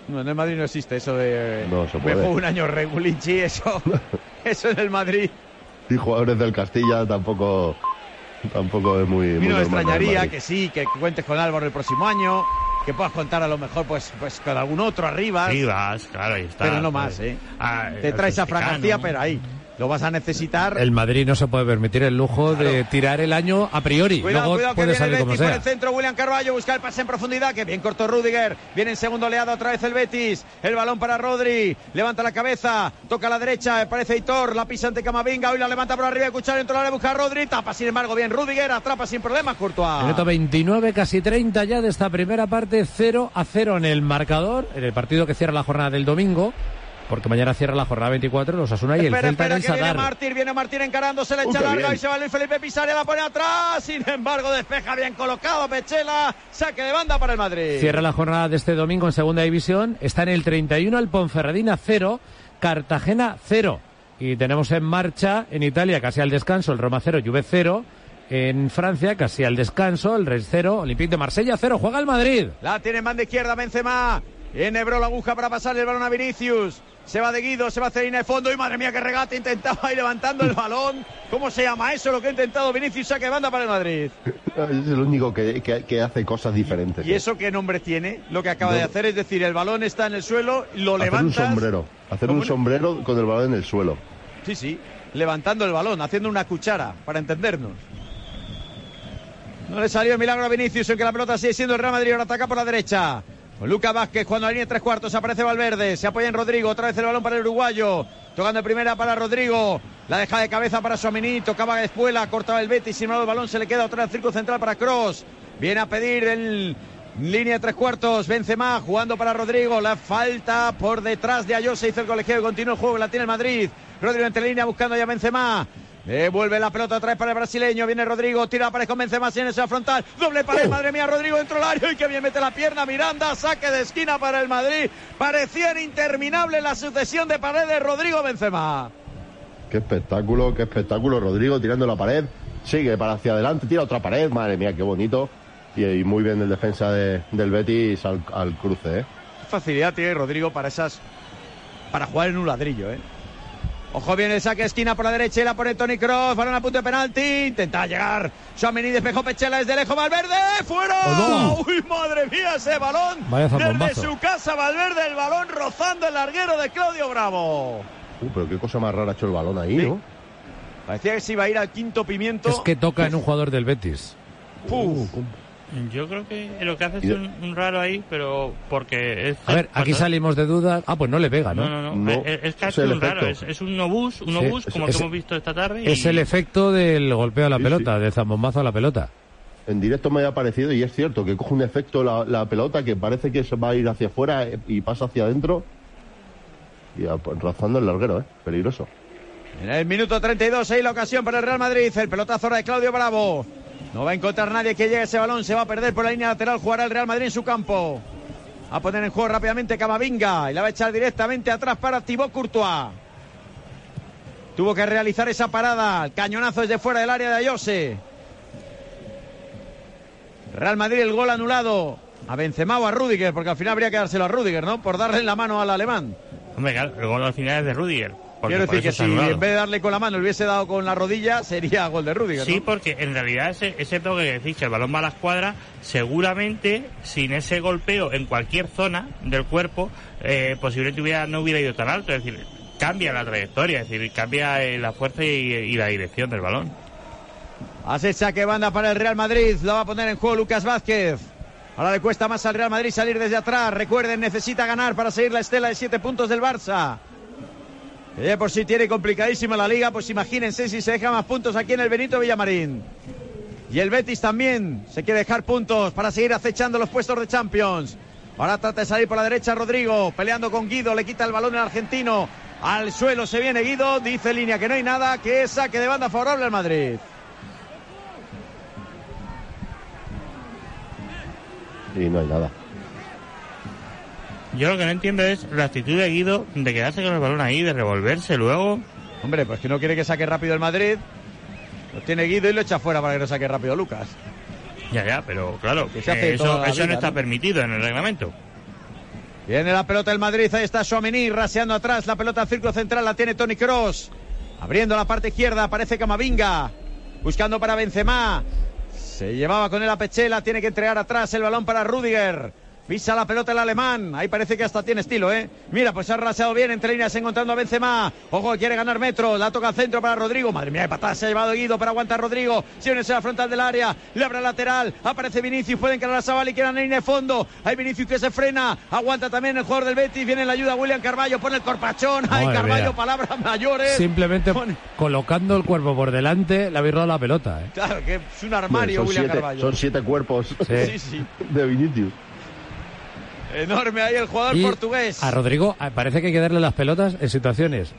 No, en el Madrid no existe eso de. No se Me puede. juego un año Regulinchi, eso. *laughs* eso en el Madrid. Y jugadores del Castilla tampoco, tampoco es muy. A mí no me extrañaría que sí, que cuentes con Álvaro el próximo año, que puedas contar a lo mejor pues, pues con algún otro arriba. Rivas, claro, ahí está. Pero no más. ¿eh? Ah, Te traes a. García, pero ahí. Lo vas a necesitar. El Madrid no se puede permitir el lujo de tirar el año a priori. Cuidado, Luego cuidado que puede el salir como Betis por sea. el centro. William Carballo busca el pase en profundidad. Que bien cortó Rudiger. Viene en segundo oleado otra vez el Betis. El balón para Rodri. Levanta la cabeza. Toca a la derecha. Aparece Hitor. La pisa ante Camavinga. Hoy la levanta por arriba. Escuchar dentro la. Busca a Rodri. Tapa sin embargo bien Rudiger. Atrapa sin problemas Courtois. Minuto 29, casi 30 ya de esta primera parte, 0 a 0 en el marcador, en el partido que cierra la jornada del domingo, porque mañana cierra la jornada 24, los Asuna y el Espera, Celta en espera, el que viene. Martín, viene Martín encarando, se le echa larga bien. y se va Luis Felipe Pisaria, la pone atrás, sin embargo despeja bien colocado Pechela, saque de banda para el Madrid. Cierra la jornada de este domingo en segunda división, está en el 31 el Ponferradina 0, Cartagena 0. Y tenemos en marcha en Italia casi al descanso el Roma 0, Juve 0. En Francia casi al descanso el Rennes 0, Olympique de Marsella 0. Juega el Madrid. La tiene en banda izquierda Benzema, enhebró la aguja para pasarle el balón a Vinicius. Se va de Guido, se va la línea de fondo y madre mía que regate intentaba ir levantando el balón. ¿Cómo se llama eso lo que ha intentado Vinicius? Saque banda para el Madrid. *laughs* Es el único que, que- que hace cosas diferentes. ¿Y ¿eh? eso qué nombre tiene? Lo que acaba No. de hacer es decir, el balón está en el suelo, lo Hacer un sombrero. Hacer ¿Cómo un sombrero con el balón en el suelo. Sí, sí, levantando el balón, haciendo una cuchara, para entendernos. No le salió el milagro a Vinicius, en que la pelota sigue siendo el Real Madrid, ahora ataca por la derecha. Con Lucas Vázquez, cuando la línea tres cuartos, aparece Valverde, se apoya en Rodrigo, otra vez el balón para el uruguayo. Tocando de primera para Rodrigo, la deja de cabeza para Suamení, tocaba espuela, cortaba el Betis, sin el balón se le queda otra vez círculo central para Cross. Viene a pedir el línea de tres cuartos, Benzema jugando para Rodrigo, la falta por detrás de Ayose, hizo el colegiado y continúa el juego, la tiene el Madrid. Rodrigo entre línea buscando ya Benzema. Devuelve la pelota vez para el brasileño. Viene Rodrigo, tira pared con Benzema, sin ese frontal. Doble pared, madre mía, Rodrigo dentro del área. Y que bien mete la pierna. Miranda, saque de esquina para el Madrid. Parecía interminable la sucesión de paredes. Rodrigo Benzema. Qué espectáculo, qué espectáculo. Rodrigo tirando la pared. Sigue para hacia adelante, tira otra pared. Madre mía, qué bonito. Y, y muy bien el defensa de- del Betis al, al cruce, ¿eh? Qué facilidad tiene Rodrigo para esas. para jugar en un ladrillo, ¿eh? Ojo bien el saque esquina por la derecha y la pone Tony Cross. Balón a punto de penalti. Intenta llegar. Suamení despejó Pechela desde lejos. Valverde. ¡Fuera! ¡Oh, ¡Uy, madre mía! Ese balón. Vaya desde su casa, Valverde. El balón rozando el larguero de Claudio Bravo. Uh, pero qué cosa más rara ha hecho el balón ahí, Sí. ¿no? Parecía que se iba a ir al quinto pimiento. Es que toca en un jugador del Betis. Puf. Yo creo que lo que hace es un, un raro ahí, pero porque es... A ver, aquí cuando- salimos de dudas. Ah, pues no le pega, ¿no? No, no, no. No, es, ha es un raro. Es, efecto. es un obús, un Sí, obús es- como es- que hemos visto esta tarde. y- Es el efecto del golpeo a la Sí, pelota, sí. del zambombazo a la pelota. En directo me ha parecido, y es cierto, que coge un efecto la, la pelota que parece que se va a ir hacia afuera eh, y pasa hacia adentro. Y a- pues, rozando el larguero, ¿eh? Peligroso. En el minuto 32, ahí la ocasión para el Real Madrid. El pelotazo ahora de Claudio Bravo. No va a encontrar nadie que llegue ese balón. Se va a perder por la línea lateral. Jugará el Real Madrid en su campo. A poner en juego rápidamente Camavinga. Y la va a echar directamente atrás para Thibaut Courtois. Tuvo que realizar esa parada. El cañonazo desde fuera del área de Ayose. Real Madrid, el gol anulado. A Benzema o a Rudiger, porque al final habría que dárselo a Rudiger, ¿no? Por darle la mano al alemán. Hombre, el gol al final es de Rudiger. Porque Quiero decir que si en vez de darle con la mano le hubiese dado con la rodilla, sería gol de Rudiger. Sí, ¿no? porque en realidad ese, ese toque que decís, que el balón va a la escuadra, seguramente sin ese golpeo en cualquier zona del cuerpo, eh, posiblemente hubiera, no hubiera ido tan alto. Es decir, cambia la trayectoria, es decir, cambia eh, la fuerza y, y la dirección del balón. Hace saque banda para el Real Madrid. La va a poner en juego Lucas Vázquez. Ahora le cuesta más al Real Madrid salir desde atrás. Recuerden, necesita ganar para seguir la estela de siete puntos del Barça. Ya por sí tiene complicadísima la liga, pues imagínense si se deja más puntos aquí en el Benito Villamarín. Y el Betis también se quiere dejar puntos para seguir acechando los puestos de Champions. Ahora trata de salir por la derecha Rodrigo, peleando con Guido, le quita el balón el argentino. Al suelo se viene Guido, dice línea que no hay nada, que saque de banda favorable al Madrid. Y no hay nada. Yo lo que no entiendo es la actitud de Guido de quedarse con el balón ahí, de revolverse luego. Hombre, pues que no quiere que saque rápido el Madrid. Lo tiene Guido y lo echa fuera para que no saque rápido Lucas. Ya, ya, pero claro, Que eh, eso, la eso vida, no está ¿no? permitido en el reglamento. Viene la pelota del Madrid, ahí está Suamení raseando atrás, la pelota al círculo central la tiene Tony Cross. Abriendo la parte izquierda, aparece Camavinga. Buscando para Benzema. Se llevaba con él a Pechela, tiene que entregar atrás el balón para Rudiger. Pisa la pelota el alemán. Ahí parece que hasta tiene estilo, ¿eh? Mira, pues se ha raseado bien entre líneas encontrando a Benzema. Ojo, quiere ganar metros. La toca al centro para Rodrigo. Madre mía, de patada se ha llevado Guido, pero aguanta Rodrigo. Si viene a la frontal del área. Le abre lateral. Aparece Vinicius. Pueden quedar a Sabal y quedan en línea de fondo. Hay Vinicius que se frena. Aguanta también el jugador del Betis. Viene la ayuda William Carballo. Pone el corpachón. Hay Madre Carballo, mía. palabras mayores. Simplemente Pone- colocando el cuerpo por delante, le habéis dado la pelota. ¿eh? Claro, que es un armario son, William siete, Carballo. son siete cuerpos Sí, sí. de Vinicius. Enorme ahí el jugador Y portugués. a Rodrigo ah, parece que hay que darle las pelotas en situaciones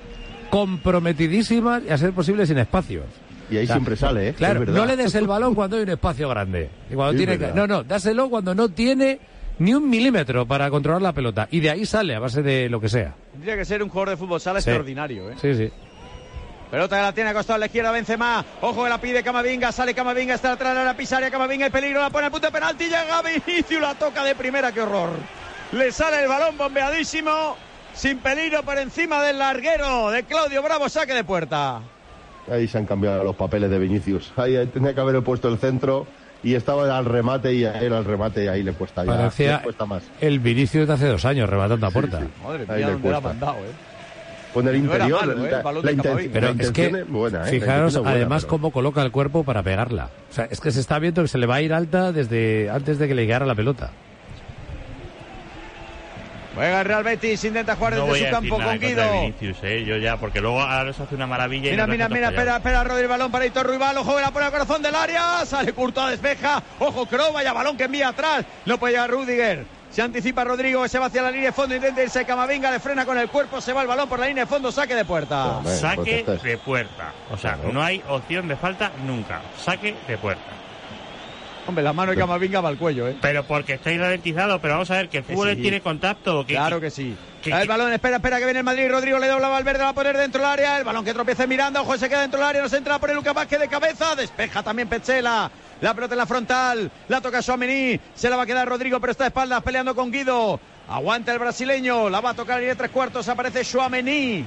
comprometidísimas y a ser posible sin espacios. Y ahí siempre sale, ¿eh? Claro, no le des el balón cuando hay un espacio grande. Y cuando Sí, tiene es que- verdad. no, no, dáselo cuando no tiene ni un milímetro para controlar la pelota. Y de ahí sale a base de lo que sea. Tendría que ser un jugador de fútbol sala Sí. extraordinario, ¿eh? Sí, sí. Pelota que la tiene acostado a la izquierda Benzema. Ojo que la pide Camavinga. Sale Camavinga. Está atrás de la pisaria. Camavinga. El peligro. La pone al punto de penalti. Llega Vinicius. La toca de primera. ¡Qué horror! Le sale el balón bombeadísimo. Sin peligro por encima del larguero de Claudio Bravo. Saque de puerta. Ahí se han cambiado los papeles de Vinicius. Ahí tenía que haber puesto el centro y estaba al remate y a él al remate y ahí le cuesta, ya, Parecía le cuesta más. el Vinicius de hace dos años rematando a puerta. sí. Madre Ahí mía, le dónde la ha cuesta. mandado, ¿eh? Con el no era interior, malo, ¿eh? la, El la inten-. Pero la es que, es buena, ¿eh? Fijaros buena, además pero- cómo coloca el cuerpo para pegarla. O sea, es que se está viendo que se le va a ir alta desde antes de que le llegara la pelota. Juega el Real Betis. Intenta jugar No desde voy su a decir campo nada con Guido. Vinicius, eh, yo ya, porque luego ahora se hace una maravilla y Mira, nos mira, mira, espera, espera, Rodri, el balón para Hitor Ruibal, ojo, la pone al corazón del área, sale Courtois, despeja, ojo, Kroos, vaya balón que envía atrás, no puede llegar Rudiger, se anticipa Rodrigo, se va hacia la línea de fondo, intenta irse Camavinga, le frena con el cuerpo, se va el balón por la línea de fondo, saque de puerta. Hombre, Saque pues de puerta. O sea, Claro. no hay opción de falta nunca. Saque de puerta. Hombre, la mano de Camavinga va al cuello, ¿eh? Pero porque estáis ralentizados, pero vamos a ver que el fútbol sí. tiene contacto. Que, Claro que sí. que- el balón, espera, espera, que viene el Madrid. Rodrigo le dobla a Valverde, va a poner dentro del área. El balón que tropieza Miranda, ojo, se queda dentro del área. No se entra por el Lucas Vázquez de cabeza. Despeja también Pechela. La pelota en la frontal. La toca Suamení. Se la va a quedar Rodrigo, pero está de espaldas peleando con Guido. Aguanta el brasileño. La va a tocar y de tres cuartos. Aparece Suamení.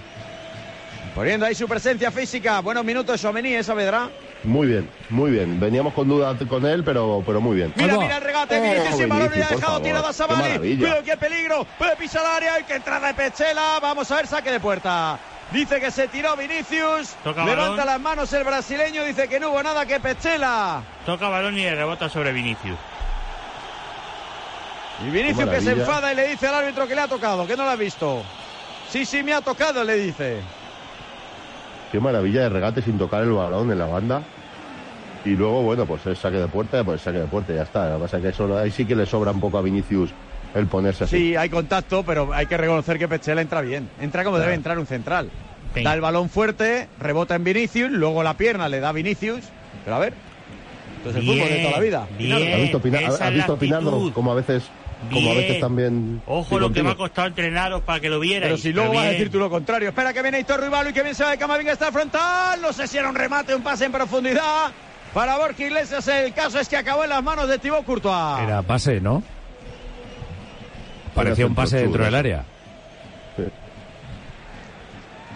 Poniendo ahí su presencia física. Buenos minutos Suamení, esa vedrá. Muy bien, muy bien. Veníamos con dudas con él, pero, pero muy bien. Mira, mira el regate. Oh, Vinicius sin balón y ha dejado tirado a maravilla. Cuidado, qué peligro. Puede pisar el área. Hay que entrar de Pechela. Vamos a ver, saque de puerta. Dice que se tiró Vinicius. Toca Levanta balón. las manos el brasileño. Dice que no hubo nada que Pechela. Toca balón y rebota sobre Vinicius. Y Vinicius que se enfada y le dice al árbitro que le ha tocado, que no lo ha visto. Sí, sí, me ha tocado, le dice. Qué maravilla de regate sin tocar el balón en la banda. Y luego, bueno, pues el saque de puerta, pues el saque de puerta y ya está. Lo que pasa es que eso, ahí sí que le sobra un poco a Vinicius el ponerse así. Sí, hay contacto, pero hay que reconocer que Pechela entra bien. Entra como debe entrar un central. Sí. Da el balón fuerte, rebota en Vinicius, luego la pierna le da Vinicius. Pero a ver, esto es el Bien, fútbol de toda la vida. bien. ¿Has visto, has visto actitud. Como a veces, como a veces también. Ojo lo que me ha costado entrenaros para que lo vierais. Pero si luego vas a decir tú lo contrario. Espera que viene Hitor Rivalo y que bien se va de Camavinga está frontal. No sé si era un remate, un pase en profundidad. Para Borja Iglesias el caso es que acabó en las manos de Thibaut Courtois. Era pase, ¿no? Parecía un pase dentro del área.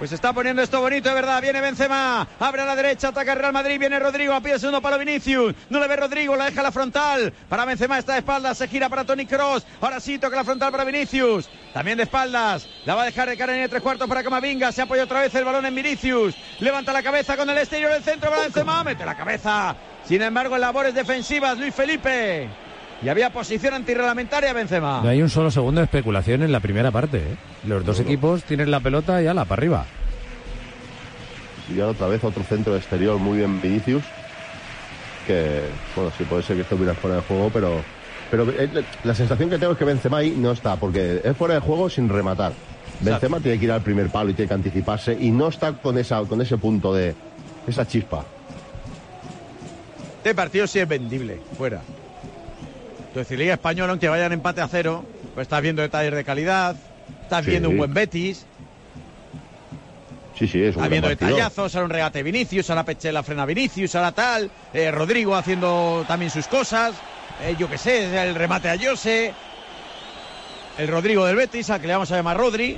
Pues está poniendo esto bonito, de verdad. Viene Benzema, abre a la derecha, ataca Real Madrid, viene Rodrigo, a pie segundo palo Vinicius. No le ve Rodrigo, la deja a la frontal. Para Benzema está de espaldas, se gira para Tony Cross. Ahora sí toca la frontal para Vinicius. También de espaldas, la va a dejar de cara en el tres cuartos para Camavinga. Se apoya otra vez el balón en Vinicius. Levanta la cabeza con el exterior del centro para Benzema, mete la cabeza. Sin embargo, en labores defensivas, Luis Felipe. Y había posición antirreglamentaria Benzema. No hay un solo segundo de especulación en la primera parte. ¿eh? Los dos equipos tienen la pelota y ala, para arriba. Y ahora otra vez otro centro exterior muy bien Vinicius. Que, bueno, sí puede ser que estuviera fuera de juego, pero, pero eh, la sensación que tengo es que Benzema ahí no está, porque es fuera de juego sin rematar. Benzema tiene que ir al primer palo y tiene que anticiparse y no está con, esa, con ese punto de esa chispa. Este partido sí es vendible, fuera. Entonces, Liga Española, aunque vayan empate a cero, pues estás viendo detalles de calidad, estás Sí. viendo un buen Betis, Sí, sí, es un Está gran viendo partido. detallazos, ahora un regate Vinicius, ahora Pechela frena Vinicius, ahora tal, eh, Rodrigo haciendo también sus cosas, eh, yo qué sé, el remate a Jose, el Rodrigo del Betis, al que le vamos a llamar Rodri,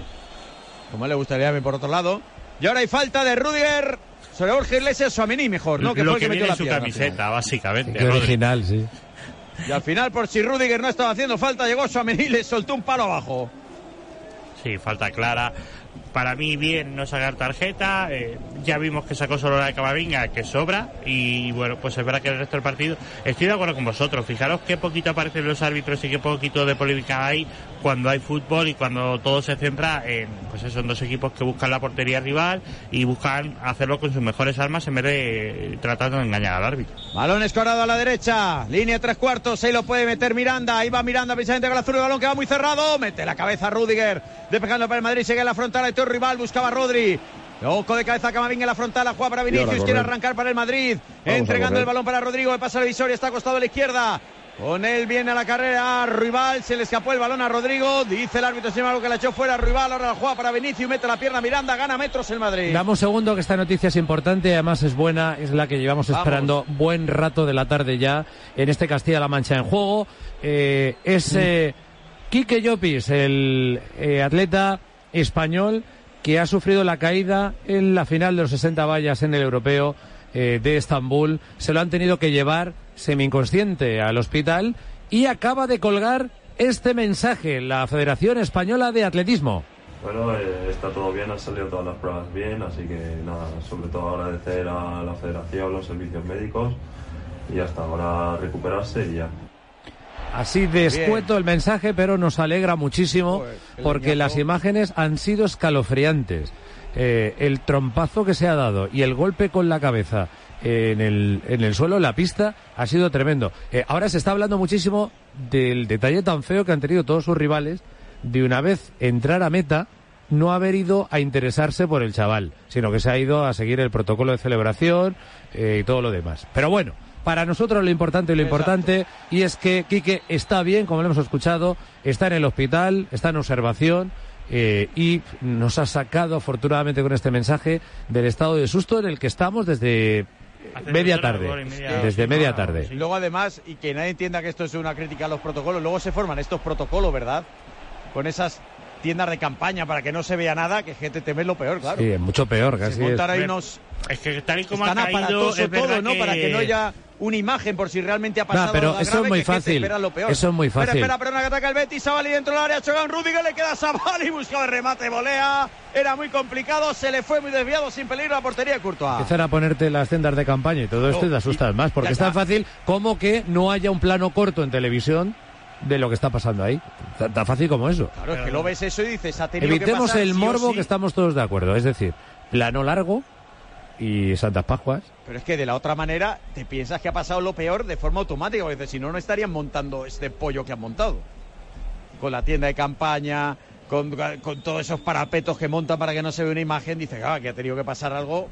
como a él le gustaría llamarme por otro lado, y ahora hay falta de Rudiger sobre Jorge Iglesias o Amení mejor, ¿no? Que lo fue el que que metió viene la en su pierna. camiseta, básicamente. Original, sí. Y al final, por si Rudiger no estaba haciendo falta, llegó Suamení y le soltó un palo abajo. Sí, falta clara. Para mí, bien no sacar tarjeta. eh, ya vimos que sacó solo la de Camavinga, que sobra. Y bueno, pues es verdad que el resto del partido. Estoy de acuerdo con vosotros. Fijaros qué poquito aparecen los árbitros y qué poquito de polémica hay cuando hay fútbol y cuando todo se centra en, pues eso, en dos equipos que buscan la portería rival y buscan hacerlo con sus mejores armas en vez de tratando de engañar al árbitro. Balón escorado a la derecha, línea tres cuartos, ahí lo puede meter Miranda, ahí va Miranda precisamente con la el balón que va muy cerrado, mete la cabeza Rudiger, despejando para el Madrid, sigue en la frontal, rival, buscaba a Rodri. Ojo de cabeza Camavinga en la frontal, la juega para Vinicius, quiere arrancar para el Madrid, Vamos a entregando el balón para Rodrigo, que pasa el visor y está acostado a la izquierda. Con él viene a la carrera Rival, se le escapó el balón a Rodrigo, dice el árbitro sin embargo que la echó fuera Rival, ahora la juega para Vinicius, mete la pierna Miranda, gana metros el Madrid. Dame un segundo que esta noticia es importante, además es buena, es la que llevamos Vamos. esperando buen rato de la tarde ya en este Castilla-La Mancha en juego. Eh, es eh, Quique Llopis, el eh, atleta español que ha sufrido la caída en la final de los 60 vallas en el europeo eh, de Estambul. Se lo han tenido que llevar semi-inconsciente al hospital y acaba de colgar este mensaje la Federación Española de Atletismo. Bueno, eh, está todo bien, han salido todas las pruebas bien, así que nada, sobre todo agradecer a la federación, los servicios médicos y hasta ahora recuperarse y ya. Así de escueto el mensaje, pero nos alegra muchísimo qué porque leñazo. las imágenes han sido escalofriantes. Eh, el trompazo que se ha dado y el golpe con la cabeza en el, en el suelo, en la pista, ha sido tremendo. Eh, ahora se está hablando muchísimo del detalle tan feo que han tenido todos sus rivales de una vez entrar a meta no haber ido a interesarse por el chaval, sino que se ha ido a seguir el protocolo de celebración eh, y todo lo demás. Pero bueno, para nosotros lo importante y lo Exacto. importante y es que Quique está bien, como lo hemos escuchado, está en el hospital, está en observación eh, y nos ha sacado afortunadamente con este mensaje del estado de susto en el que estamos desde Hace media tarde, media, desde sí, media tarde. Y luego además, y que nadie entienda que esto es una crítica a los protocolos, luego se forman estos protocolos, ¿verdad? Con esas tiendas de campaña para que no se vea nada, que gente teme lo peor, claro. Sí, mucho peor, se casi es. montan ahí Ver, unos... Es que tal y como Están ha caído, es todo, ¿no? que... Para que no haya una imagen por si realmente ha pasado No, pero algo eso grave, es muy que fácil. lo peor. Eso es muy fácil. Espera, espera, perdona que ataca el Betis, Sabali dentro del área, choca un Rudiger, le queda a Sabali, buscaba el remate, volea, era muy complicado, se le fue muy desviado, sin peligro la portería de Courtois. Empezar a ponerte las tiendas de campaña y todo esto y te asustas más, porque es tan fácil como que no haya un plano corto en televisión de lo que está pasando ahí. Tan, tan fácil como eso. Claro, es que lo ves eso y dices, ha tenido que Evitemos pasar el sí morbo sí. que estamos todos de acuerdo. Es decir, plano largo y Santas Pascuas. Pero es que de la otra manera te piensas que ha pasado lo peor de forma automática, porque si no, no estarían montando este pollo que han montado. Con la tienda de campaña, con, con todos esos parapetos que montan para que no se vea una imagen, dices, ah, que ha tenido que pasar algo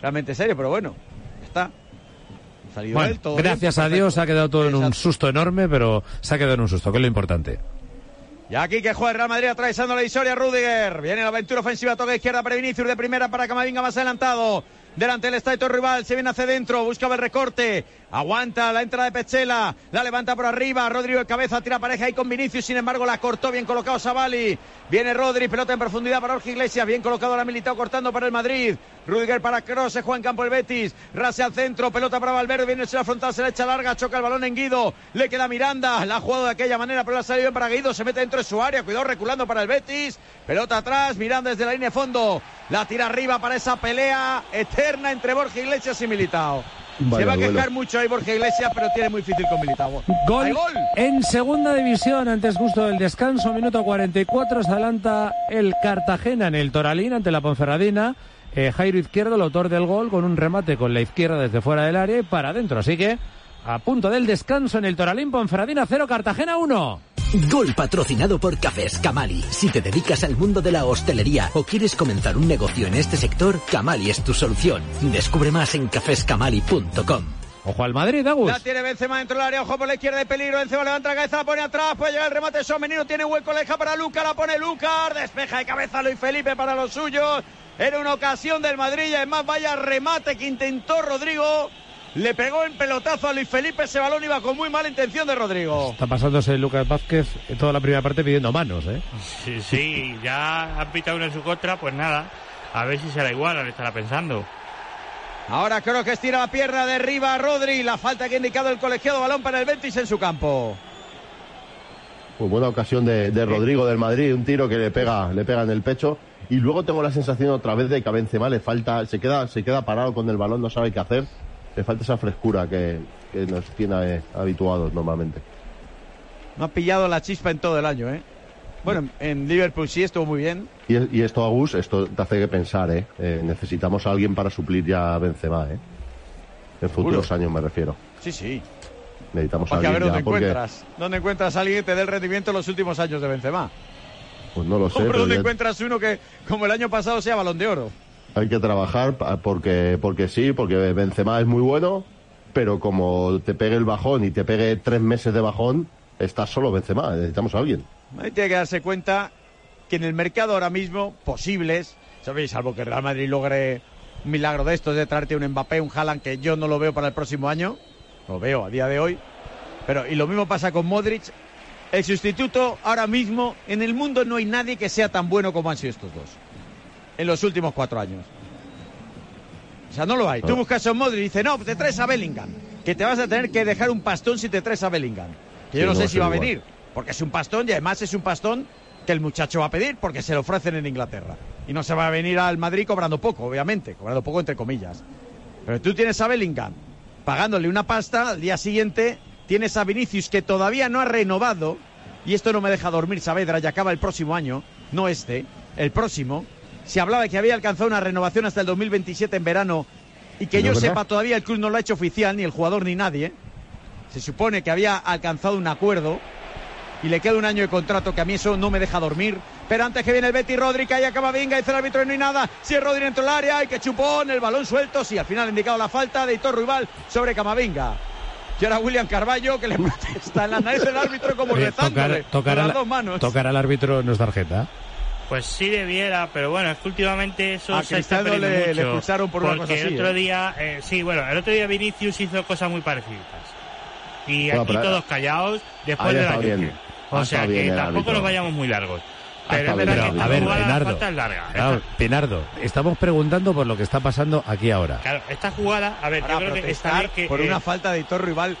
realmente serio, pero bueno, ya está. Salido Bueno, él, todo bien, gracias a. Dios ha quedado todo en un susto enorme, pero se ha quedado en un susto, que es lo importante. Y aquí que juega el Real Madrid atravesando la divisoria Rudiger. Viene la aventura ofensiva, toca izquierda para Vinicius de primera para Camavinga más adelantado. Delante del estadio rival, se viene hacia dentro, buscaba el recorte. Aguanta la entrada de Pechela, la levanta por arriba. Rodrigo de cabeza, tira pareja ahí con Vinicius. Sin embargo, la cortó bien colocado Savali. Viene Rodri, pelota en profundidad para Jorge Iglesias. Bien colocado la militado cortando para el Madrid. Rudiger para Kroos, se juega en campo el Betis. Rase al centro, pelota para Valverde. Viene la frontal, se la echa larga, choca el balón en Guido. Le queda Miranda, la ha jugado de aquella manera, pero la ha salido bien para Guido. Se mete dentro de su área, cuidado reculando para el Betis. Pelota atrás, Miranda desde la línea de fondo. La tira arriba para esa pelea eterna entre Borja Iglesias y Militao. Se va a quejar mucho ahí Borja Iglesias, pero tiene muy difícil con Militao. Gol, ¡Hay gol! en segunda división, antes justo del descanso, minuto 44, se adelanta el Cartagena en el Toralín ante la Ponferradina. Eh, Jairo Izquierdo, el autor del gol, con un remate con la izquierda desde fuera del área y para adentro. Así que a punto del descanso en el Toralín, Ponferradina 0, Cartagena 1. Gol patrocinado por Cafés Camali. Si te dedicas al mundo de la hostelería o quieres comenzar un negocio en este sector, Camali es tu solución. Descubre más en cafescamali.com. Ojo al Madrid, Agus. La tiene Benzema dentro del área, ojo por la izquierda de peligro. Benzema levanta la cabeza, la pone atrás, puede llegar el remate. Somenino tiene hueco, leja para Luca, la pone Lucas. Despeja de cabeza Luis Felipe para los suyos. Era una ocasión del Madrid y además vaya remate que intentó Rodrigo. Le pegó en pelotazo a Luis Felipe, ese balón iba con muy mala intención de Rodrigo. Está pasándose Lucas Vázquez en toda la primera parte pidiendo manos, ¿eh? Sí, sí, ya han pitado uno en su contra, pues nada. A ver si será igual, ahora estará pensando. Ahora creo que estira la pierna de arriba a Rodri. La falta que ha indicado el colegiado balón para el Betis en su campo. Pues buena ocasión de, de Rodrigo del Madrid, un tiro que le pega, le pega en el pecho. Y luego tengo la sensación otra vez de que a Benzema le falta, se queda, se queda parado con el balón, no sabe qué hacer. Le falta esa frescura que, que nos tiene eh, habituados normalmente. No ha pillado la chispa en todo el año, ¿eh? Bueno, en Liverpool sí estuvo muy bien. Y, y esto, Agus, esto te hace que pensar, ¿eh? Eh, Necesitamos a alguien para suplir ya a Benzema, ¿eh? En futuros años me refiero. Sí, sí. Necesitamos a Porque a alguien ver ya, dónde porque, encuentras. ¿Dónde encuentras a alguien que te dé el rendimiento en los últimos años de Benzema? pues no lo sé, pero ¿dónde ya encuentras uno que, como el año pasado, sea balón de oro? hay que trabajar pa- porque, porque sí, porque Benzema es muy bueno, pero como te pegue el bajón y te pegue tres meses de bajón, estás solo Benzema, necesitamos a alguien. Ahí tiene que darse cuenta que en el mercado ahora mismo, posibles, ¿sabéis? Salvo que Real Madrid logre un milagro de estos, de traerte un Mbappé, un Haaland, que yo no lo veo para el próximo año. Lo veo a día de hoy. Pero, y lo mismo pasa con Modric. El sustituto ahora mismo, en el mundo no hay nadie que sea tan bueno como han sido estos dos. En los últimos cuatro años. O sea, no lo hay. Tú buscas a un Modric y dices, no, te traes a Bellingham. Que te vas a tener que dejar un pastón si te traes a Bellingham. Que yo no, no sé si va a igual. venir. Porque es un pastón y además es un pastón que el muchacho va a pedir porque se lo ofrecen en Inglaterra. Y no se va a venir al Madrid cobrando poco, obviamente. Cobrando poco entre comillas. Pero tú tienes a Bellingham pagándole una pasta, al día siguiente tienes a Vinicius que todavía no ha renovado. Y esto no me deja dormir, Saavedra, y acaba el próximo año, no este, el próximo. Se hablaba de que había alcanzado una renovación hasta el 2027 en verano y que ¿No yo verdad? sepa todavía el club no lo ha hecho oficial, ni el jugador ni nadie. Se supone que había alcanzado un acuerdo y le queda un año de contrato que a mí eso no me deja dormir. Pero antes que viene el Betty Rodri, ahí acaba Vinga, dice el árbitro y no hay nada. Si es Rodri dentro del área, hay que chupón, el balón suelto. Sí, al final ha indicado la falta de Hitor Rival sobre Camavinga. Y ahora William Carballo que le *laughs* protesta en la nariz del árbitro como Oye, rezándole tocar, tocar con las dos manos. tocar al árbitro no es tarjeta. Pues sí debiera, pero bueno, es que últimamente eso A se está le- mucho. le expulsaron por una cosa así, el otro ¿eh? día, eh, sí, bueno, el otro día Vinicius hizo cosas muy parecidas. Y Bueno, aquí todos callados después de la bien. O sea que tampoco árbitro. nos vayamos muy largos. Pero es verdad que A ver, Pinardo. falta es larga. Claro, Esta- Pinardo, estamos preguntando por lo que está pasando aquí ahora. Claro, esta jugada, a ver, Para yo creo que está protestar bien que... por eh, una falta de Hitor Rival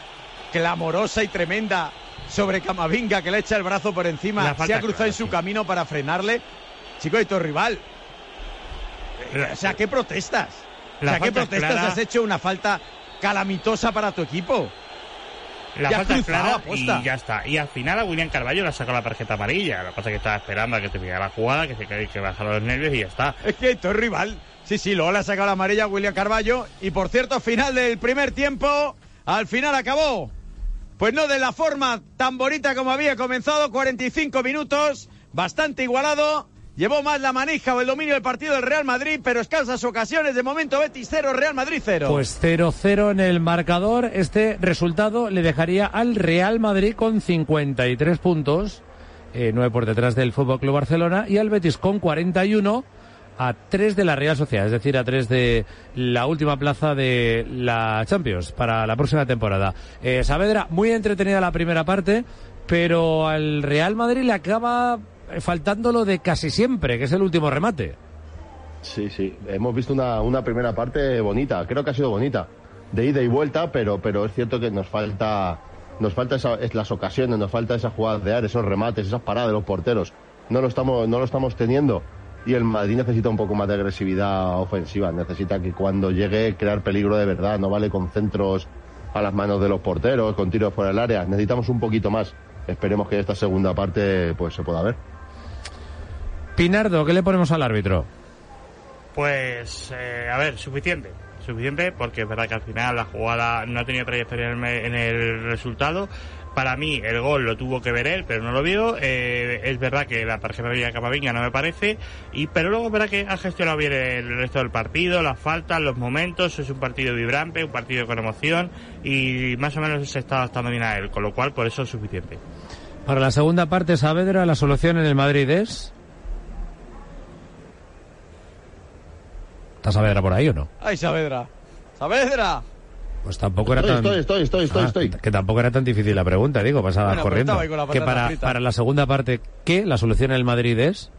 clamorosa y tremenda sobre Camavinga que le echa el brazo por encima. Se ha cruzado en su sí. camino para frenarle. Chico, Hitor Rival. Eh, O sea, ¿qué protestas? O La sea, ¿qué protestas? clara. Has hecho una falta calamitosa para tu equipo. La Ya falta es clara aposta. y ya está. Y al final a William Carballo le ha sacado la tarjeta amarilla. Lo que pasa es que estaba esperando a que terminara la jugada, que se que, que bajara los nervios y ya está. Es que Hitor Rival. Sí, sí, luego le ha sacado la amarilla a William Carballo. Y por cierto, final del primer tiempo. Al final acabó. Pues no de la forma tan bonita como había comenzado. 45 minutos. Bastante igualado. Llevó más la manija o el dominio del partido del Real Madrid, pero escasas ocasiones. De momento, Betis 0, Real Madrid 0. Pues 0-0 en el marcador. Este resultado le dejaría al Real Madrid con 53 puntos, eh, 9 por detrás del Fútbol Club Barcelona, y al Betis con 41 a tres de la Real Sociedad, es decir, a tres de la última plaza de la Champions para la próxima temporada. Eh, Saavedra, muy entretenida la primera parte, pero al Real Madrid le acaba faltando lo de casi siempre, que es el último remate. Sí, sí. Hemos visto una, una primera parte bonita. Creo que ha sido bonita. De ida y vuelta, pero, pero es cierto que nos falta, nos falta esa- es las ocasiones, nos falta esa jugada de área, esos remates, esas paradas de los porteros. No lo estamos, no lo estamos teniendo. Y el Madrid necesita un poco más de agresividad ofensiva. Necesita que cuando llegue crear peligro de verdad. No vale con centros a las manos de los porteros, con tiros fuera del área. Necesitamos un poquito más. Esperemos que esta segunda parte pues se pueda ver. Pinardo, ¿qué le ponemos al árbitro? Pues, eh, a ver, suficiente. Suficiente porque es verdad que al final la jugada no ha tenido trayectoria en el, me- en el resultado. Para mí el gol lo tuvo que ver él, pero no lo vio. Eh, es verdad que la tarjeta de Camavinga no me parece. y Pero luego es verdad que ha gestionado bien el resto del partido, las faltas, los momentos. Es un partido vibrante, un partido con emoción y más o menos se está adaptando bien a él. Con lo cual, por eso es suficiente. Para la segunda parte, Saavedra, la solución en el Madrid es... ¿Está Saavedra por ahí o no? ¡Ay, Saavedra! ¡Saavedra! Pues tampoco era Estoy, tan... estoy, estoy, estoy, estoy, Ah, estoy. Que tampoco era tan difícil la pregunta, digo, pasaba Bueno, pero corriendo. estaba ahí con la que para, frita. para la segunda parte, ¿qué? ¿La solución en el Madrid es?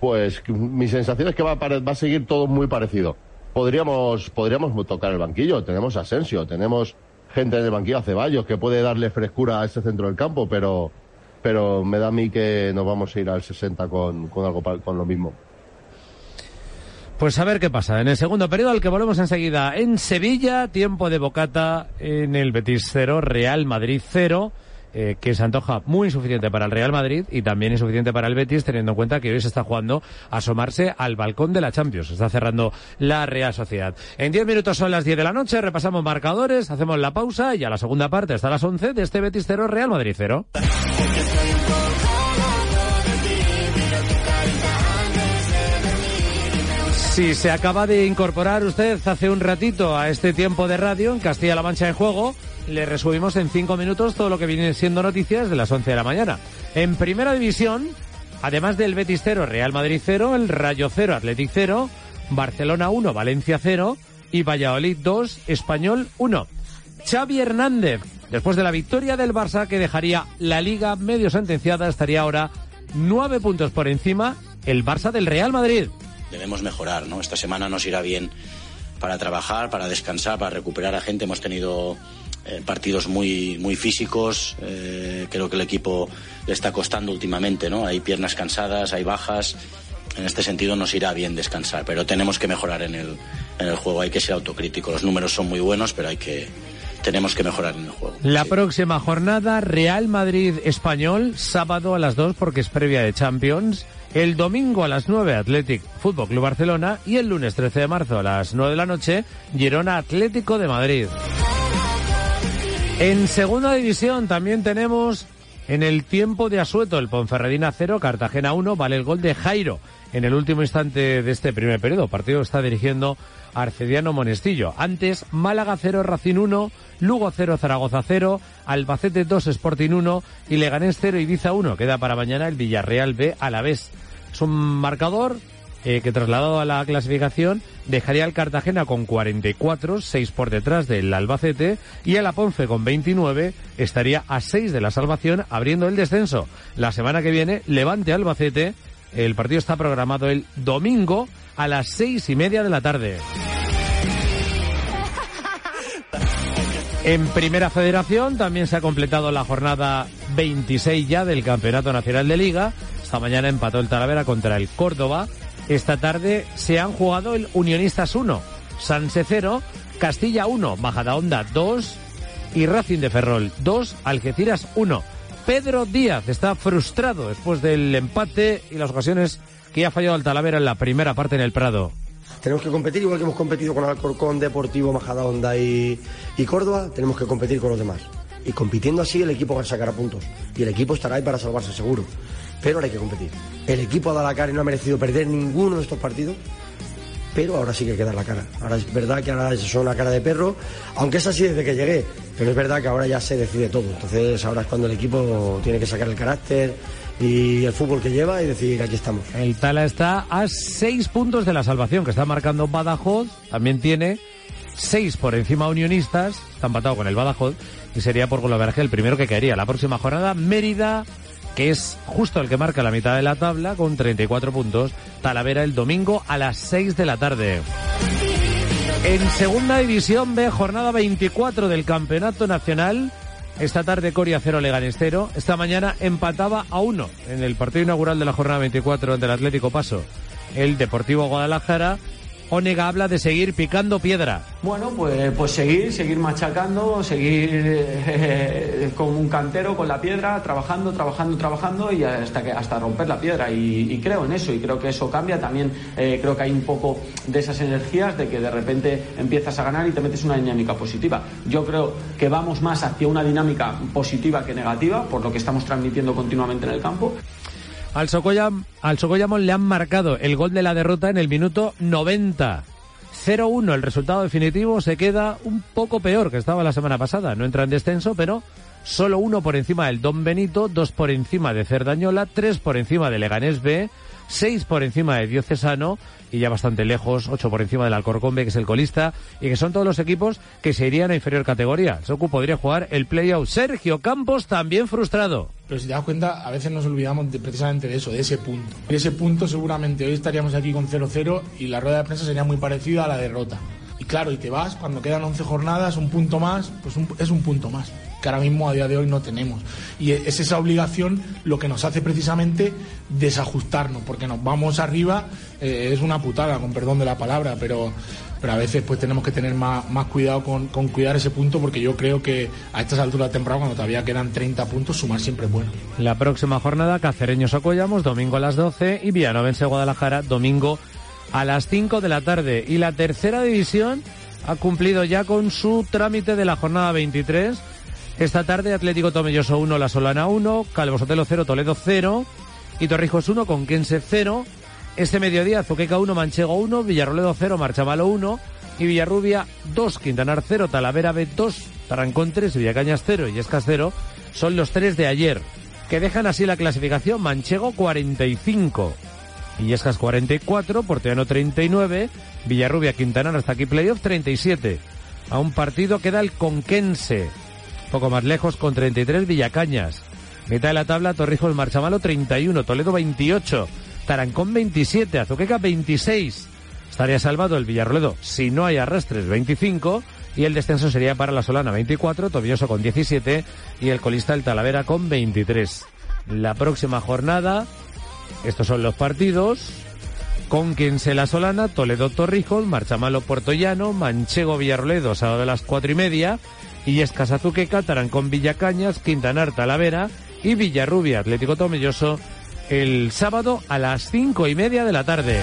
Pues mi sensación es que va a, va a seguir todo muy parecido. Podríamos, podríamos tocar el banquillo. Tenemos Asensio, tenemos gente en el banquillo, a Ceballos, que puede darle frescura a ese centro del campo, pero, pero me da a mí que nos vamos a ir al 60 con, con algo con lo mismo. Pues a ver qué pasa. En el segundo periodo, al que volvemos enseguida en Sevilla, tiempo de bocata en el Betis 0, Real Madrid 0, eh, que se antoja muy insuficiente para el Real Madrid y también insuficiente para el Betis, teniendo en cuenta que hoy se está jugando a asomarse al balcón de la Champions. Se está cerrando la Real Sociedad. En 10 minutos son las 10 de la noche, repasamos marcadores, hacemos la pausa y a la segunda parte hasta las 11 de este Betis 0, Real Madrid 0. Si se acaba de incorporar usted hace un ratito a este tiempo de radio en Castilla-La Mancha en juego, le resumimos en cinco minutos todo lo que viene siendo noticias de las 11 de la mañana. En primera división, además del Betis 0, Real Madrid 0, el Rayo 0, Athletic 0, Barcelona 1, Valencia 0 y Valladolid 2, Español 1. Xavi Hernández, después de la victoria del Barça que dejaría la liga medio sentenciada, estaría ahora nueve puntos por encima el Barça del Real Madrid. Debemos mejorar, ¿no? Esta semana nos irá bien para trabajar, para descansar, para recuperar a gente. Hemos tenido eh, partidos muy, muy físicos. eh, creo que el equipo le está costando últimamente, ¿no? Hay piernas cansadas, hay bajas. En este sentido nos irá bien descansar, pero tenemos que mejorar en el, en el juego. Hay que ser autocrítico. Los números son muy buenos, pero hay que, tenemos que mejorar en el juego. La próxima jornada, Real Madrid Español, sábado a las 2 porque es previa de Champions. El domingo a las 9, Athletic Fútbol Club Barcelona. Y el lunes 13 de marzo a las 9 de la noche, Girona Atlético de Madrid. En segunda división también tenemos en el tiempo de asueto el Ponferradina 0, Cartagena 1, vale el gol de Jairo en el último instante de este primer periodo. Partido está dirigiendo Arcediano Monestillo. Antes, Málaga 0, Racing 1, Lugo 0, Zaragoza 0, Albacete 2, Sporting 1 y Leganés 0, Ibiza 1. Queda para mañana el Villarreal B a la vez. Es un marcador eh, que trasladado a la clasificación dejaría al Cartagena con 44, 6 por detrás del Albacete y el Aponce con 29 estaría a 6 de la salvación abriendo el descenso. La semana que viene, Levante Albacete, el partido está programado el domingo a las seis y media de la tarde. En Primera Federación también se ha completado la jornada 26 ya del Campeonato Nacional de Liga. Esta mañana empató el Talavera contra el Córdoba. Esta tarde se han jugado el Unionistas 1, Sanse 0, Castilla 1, Majadahonda 2 y Racing de Ferrol 2, Algeciras 1. Pedro Díaz está frustrado después del empate y las ocasiones que ha fallado el Talavera en la primera parte en el Prado. Tenemos que competir igual que hemos competido con Alcorcón, Deportivo, Majadahonda y, Córdoba, tenemos que competir con los demás. Y compitiendo así el equipo sacará puntos. Y el equipo estará ahí para salvarse seguro. Pero ahora hay que competir. El equipo de Alacare no ha merecido perder ninguno de estos partidos. pero ahora sí que hay que dar la cara. Ahora es verdad que ahora son una cara de perro, aunque es así desde que llegué, pero es verdad que ahora ya se decide todo. Entonces ahora es cuando el equipo tiene que sacar el carácter y el fútbol que lleva y decir aquí estamos. El Tala está a seis puntos de la salvación que está marcando Badajoz. También tiene seis por encima Unionistas. Está empatado con el Badajoz y sería por golaveraje el primero que caería. La próxima jornada, Mérida, que es justo el que marca la mitad de la tabla con 34 puntos. Talavera el domingo a las 6 de la tarde. En segunda división B, jornada 24 del Campeonato Nacional. Esta tarde Coria 0 Leganés 0. Esta mañana empataba a 1 en el partido inaugural de la jornada 24 del Atlético Paso. El Deportivo Guadalajara Onega habla de seguir picando piedra. Bueno, pues, pues seguir, seguir machacando, seguir eh, *laughs* con un cantero, con la piedra, trabajando, trabajando, trabajando y hasta que hasta romper la piedra. Y, y creo en eso y creo que eso cambia. También eh, creo que hay un poco de esas energías de que de repente empiezas a ganar y te metes una dinámica positiva. Yo creo que vamos más hacia una dinámica positiva que negativa, por lo que estamos transmitiendo continuamente en el campo. Al Socollam, al le han marcado el gol de la derrota en el minuto 90. 0-1 el resultado definitivo se queda un poco peor que estaba la semana pasada. No entra en descenso, pero solo uno por encima del Don Benito, dos por encima de Cerdañola, tres por encima de Leganés B, seis por encima de Diocesano y ya bastante lejos, ocho por encima del Alcorcón B, que es el colista, y que son todos los equipos que se irían a inferior categoría. Socu podría jugar el playout. Sergio Campos también frustrado. Pero si te das cuenta, a veces nos olvidamos de, precisamente de eso, de ese punto. De ese punto seguramente hoy estaríamos aquí con 0-0 y la rueda de prensa sería muy parecida a la derrota. Y claro, y te vas, cuando quedan 11 jornadas, un punto más, pues un- es un punto más, que ahora mismo a día de hoy no tenemos. Y es esa obligación lo que nos hace precisamente desajustarnos, porque nos vamos arriba, eh, es una putada, con perdón de la palabra, pero, pero a veces pues tenemos que tener más, más cuidado con, con cuidar ese punto, porque yo creo que a estas alturas de temporada, cuando todavía quedan 30 puntos, sumar siempre es bueno. La próxima jornada, Cacereños Socollamos, domingo a las 12 y Villanovense Guadalajara, domingo a las 5 de la tarde. Y la tercera división ha cumplido ya con su trámite de la jornada 23. Esta tarde Atlético Tomelloso 1, La Solana 1, Calvo Sotelo 0, Toledo 0 y Torrijos 1 con Quense 0. Este mediodía Zuqueca 1, Manchego 1, Villarroledo 0, Marchamalo 1 y Villarrubia 2, Quintanar 0, Talavera B 2, Tarancón 3, Villacañas 0 y Escas 0 son los tres de ayer, que dejan así la clasificación Manchego 45, Illescas 44, Porteano 39, Villarrubia Quintanar hasta aquí playoff 37. A un partido queda el Conquense, poco más lejos con 33 Villacañas. Mitad de la tabla Torrijos Marchamalo 31, Toledo 28, Tarancón 27, Azuqueca 26. Estaría salvado el Villarroledo si no hay arrastres 25 y el descenso sería para la Solana 24, Tobilloso con 17 y el colista el Talavera con 23. La próxima jornada, estos son los partidos. Con quien se la Solana, Toledo Torrijos, Marchamalo Puertollano, Manchego Villarroledo, sábado a las cuatro y media, y Azuqueca, Tarancón Villacañas, Quintanar Talavera y Villarrubia Atlético Tomelloso el sábado a las cinco y media de la tarde.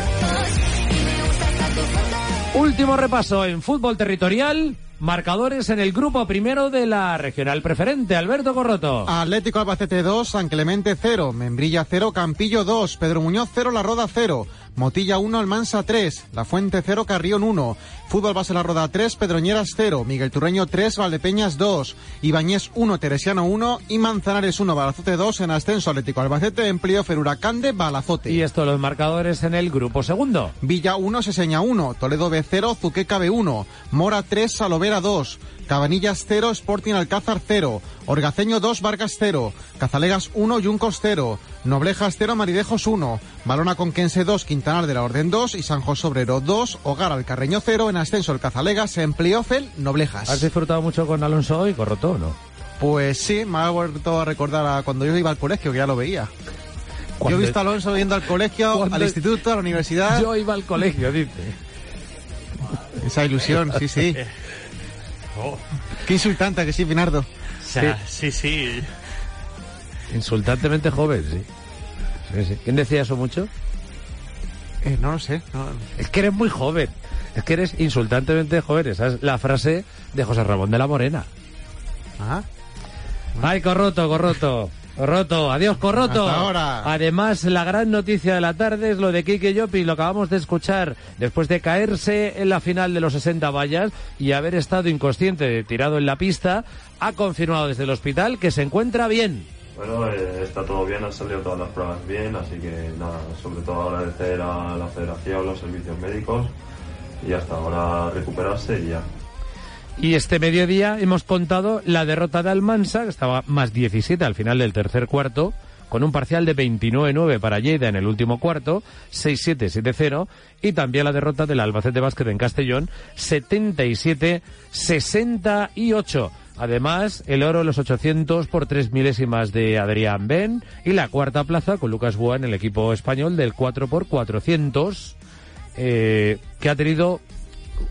Último repaso en fútbol territorial. Marcadores en el grupo primero de la regional preferente. Alberto Corroto. Atlético Albacete 2, San Clemente 0, Membrilla 0, Campillo 2, Pedro Muñoz 0, La Roda 0, Motilla 1, Almansa 3, La Fuente 0, Carrión 1, Fútbol Base La Roda 3, Pedroñeras 0, Miguel Turreño 3, Valdepeñas 2, Ibañez 1, Teresiano 1 y Manzanares 1, Balazote 2 en ascenso Atlético Albacete en playoff en Huracán de Balazote. Y estos los marcadores en el grupo segundo. Villa 1, Seseña 1, Toledo B 0, Zuqueca B 1, Mora 3, Salovera 2, Cabanillas 0, Sporting Alcázar 0, Orgaceño 2, Vargas 0, Cazalegas 1, Yuncos 0, Noblejas 0, Maridejos 1, Balona Conquense 2, Quintanar de la Orden 2 y San José Obrero 2, Hogar Alcarreño 0, en ascenso el Cazalegas, en playoff el Noblejas. ¿Has disfrutado mucho con Alonso hoy, Corroto, o no? Pues sí, me ha vuelto a recordar a cuando yo iba al colegio, que ya lo veía. Yo he visto a Alonso yendo al colegio, al instituto, a la universidad. *laughs* Yo iba al colegio, dice. Esa ilusión, sí, sí. *laughs* Qué insultante que sí, Pinardo. O sea, sí, sí. Insultantemente joven, sí. Sí, sí. ¿Quién decía eso mucho? Eh, no lo sé. no- Es que eres muy joven. Es que eres insultantemente joven. Esa es la frase de José Ramón de la Morena. Ah. Ay, corroto, corroto. Roto, adiós Corroto. Hasta ahora. Además, la gran noticia de la tarde es lo de Kike Llopi, lo acabamos de escuchar después de caerse en la final de los 60 vallas y haber estado inconsciente, tirado en la pista, ha confirmado desde el hospital que se encuentra bien. Bueno, eh, está todo bien, han salido todas las pruebas bien, así que nada, sobre todo agradecer a la federación, los servicios médicos y hasta ahora recuperarse y ya. Y este mediodía hemos contado la derrota de Almansa, que estaba más 17 al final del tercer cuarto, con un parcial de 29-9 para Lleida en el último cuarto, 6-7, 7-0, y también la derrota del Albacete Básquet en Castellón, 77-68. Además, el oro los 800 por tres milésimas de Adrián Ben y la cuarta plaza con Lucas Boa en el equipo español del 4 por 400 eh, que ha tenido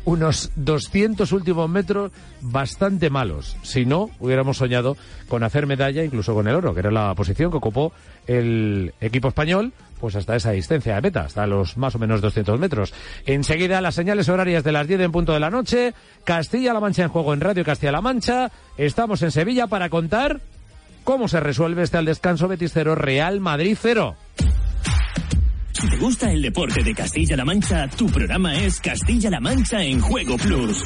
unos 200 últimos metros bastante malos. Si no, hubiéramos soñado con hacer medalla, incluso con el oro, que era la posición que ocupó el equipo español, pues hasta esa distancia de meta, hasta los más o menos 200 metros. Enseguida, las señales horarias de las 10 en punto de la noche. Castilla-La Mancha en juego en Radio Castilla-La Mancha. Estamos en Sevilla para contar cómo se resuelve este al descanso Betis 0, Real Madrid 0. Si te gusta el deporte de Castilla-La Mancha, tu programa es Castilla-La Mancha en Juego Plus.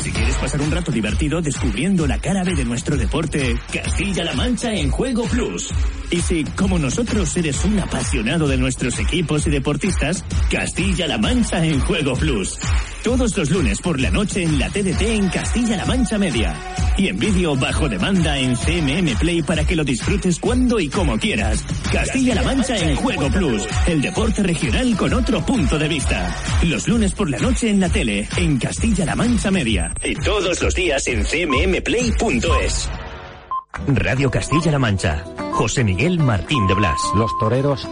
Si quieres pasar un rato divertido descubriendo la cara B de nuestro deporte, Castilla-La Mancha en Juego Plus. Y si, como nosotros, eres un apasionado de nuestros equipos y deportistas, Castilla-La Mancha en Juego Plus. Todos los lunes por la noche en la TDT en Castilla-La Mancha Media. Y en vídeo bajo demanda en CMM Play para que lo disfrutes cuando y como quieras. Castilla-La Mancha en Juego Plus. El deporte regional con otro punto de vista. Los lunes por la noche en la tele, en Castilla-La Mancha Media. Y todos los días en cmmplay.es. Radio Castilla-La Mancha. José Miguel Martín de Blas. Los toreros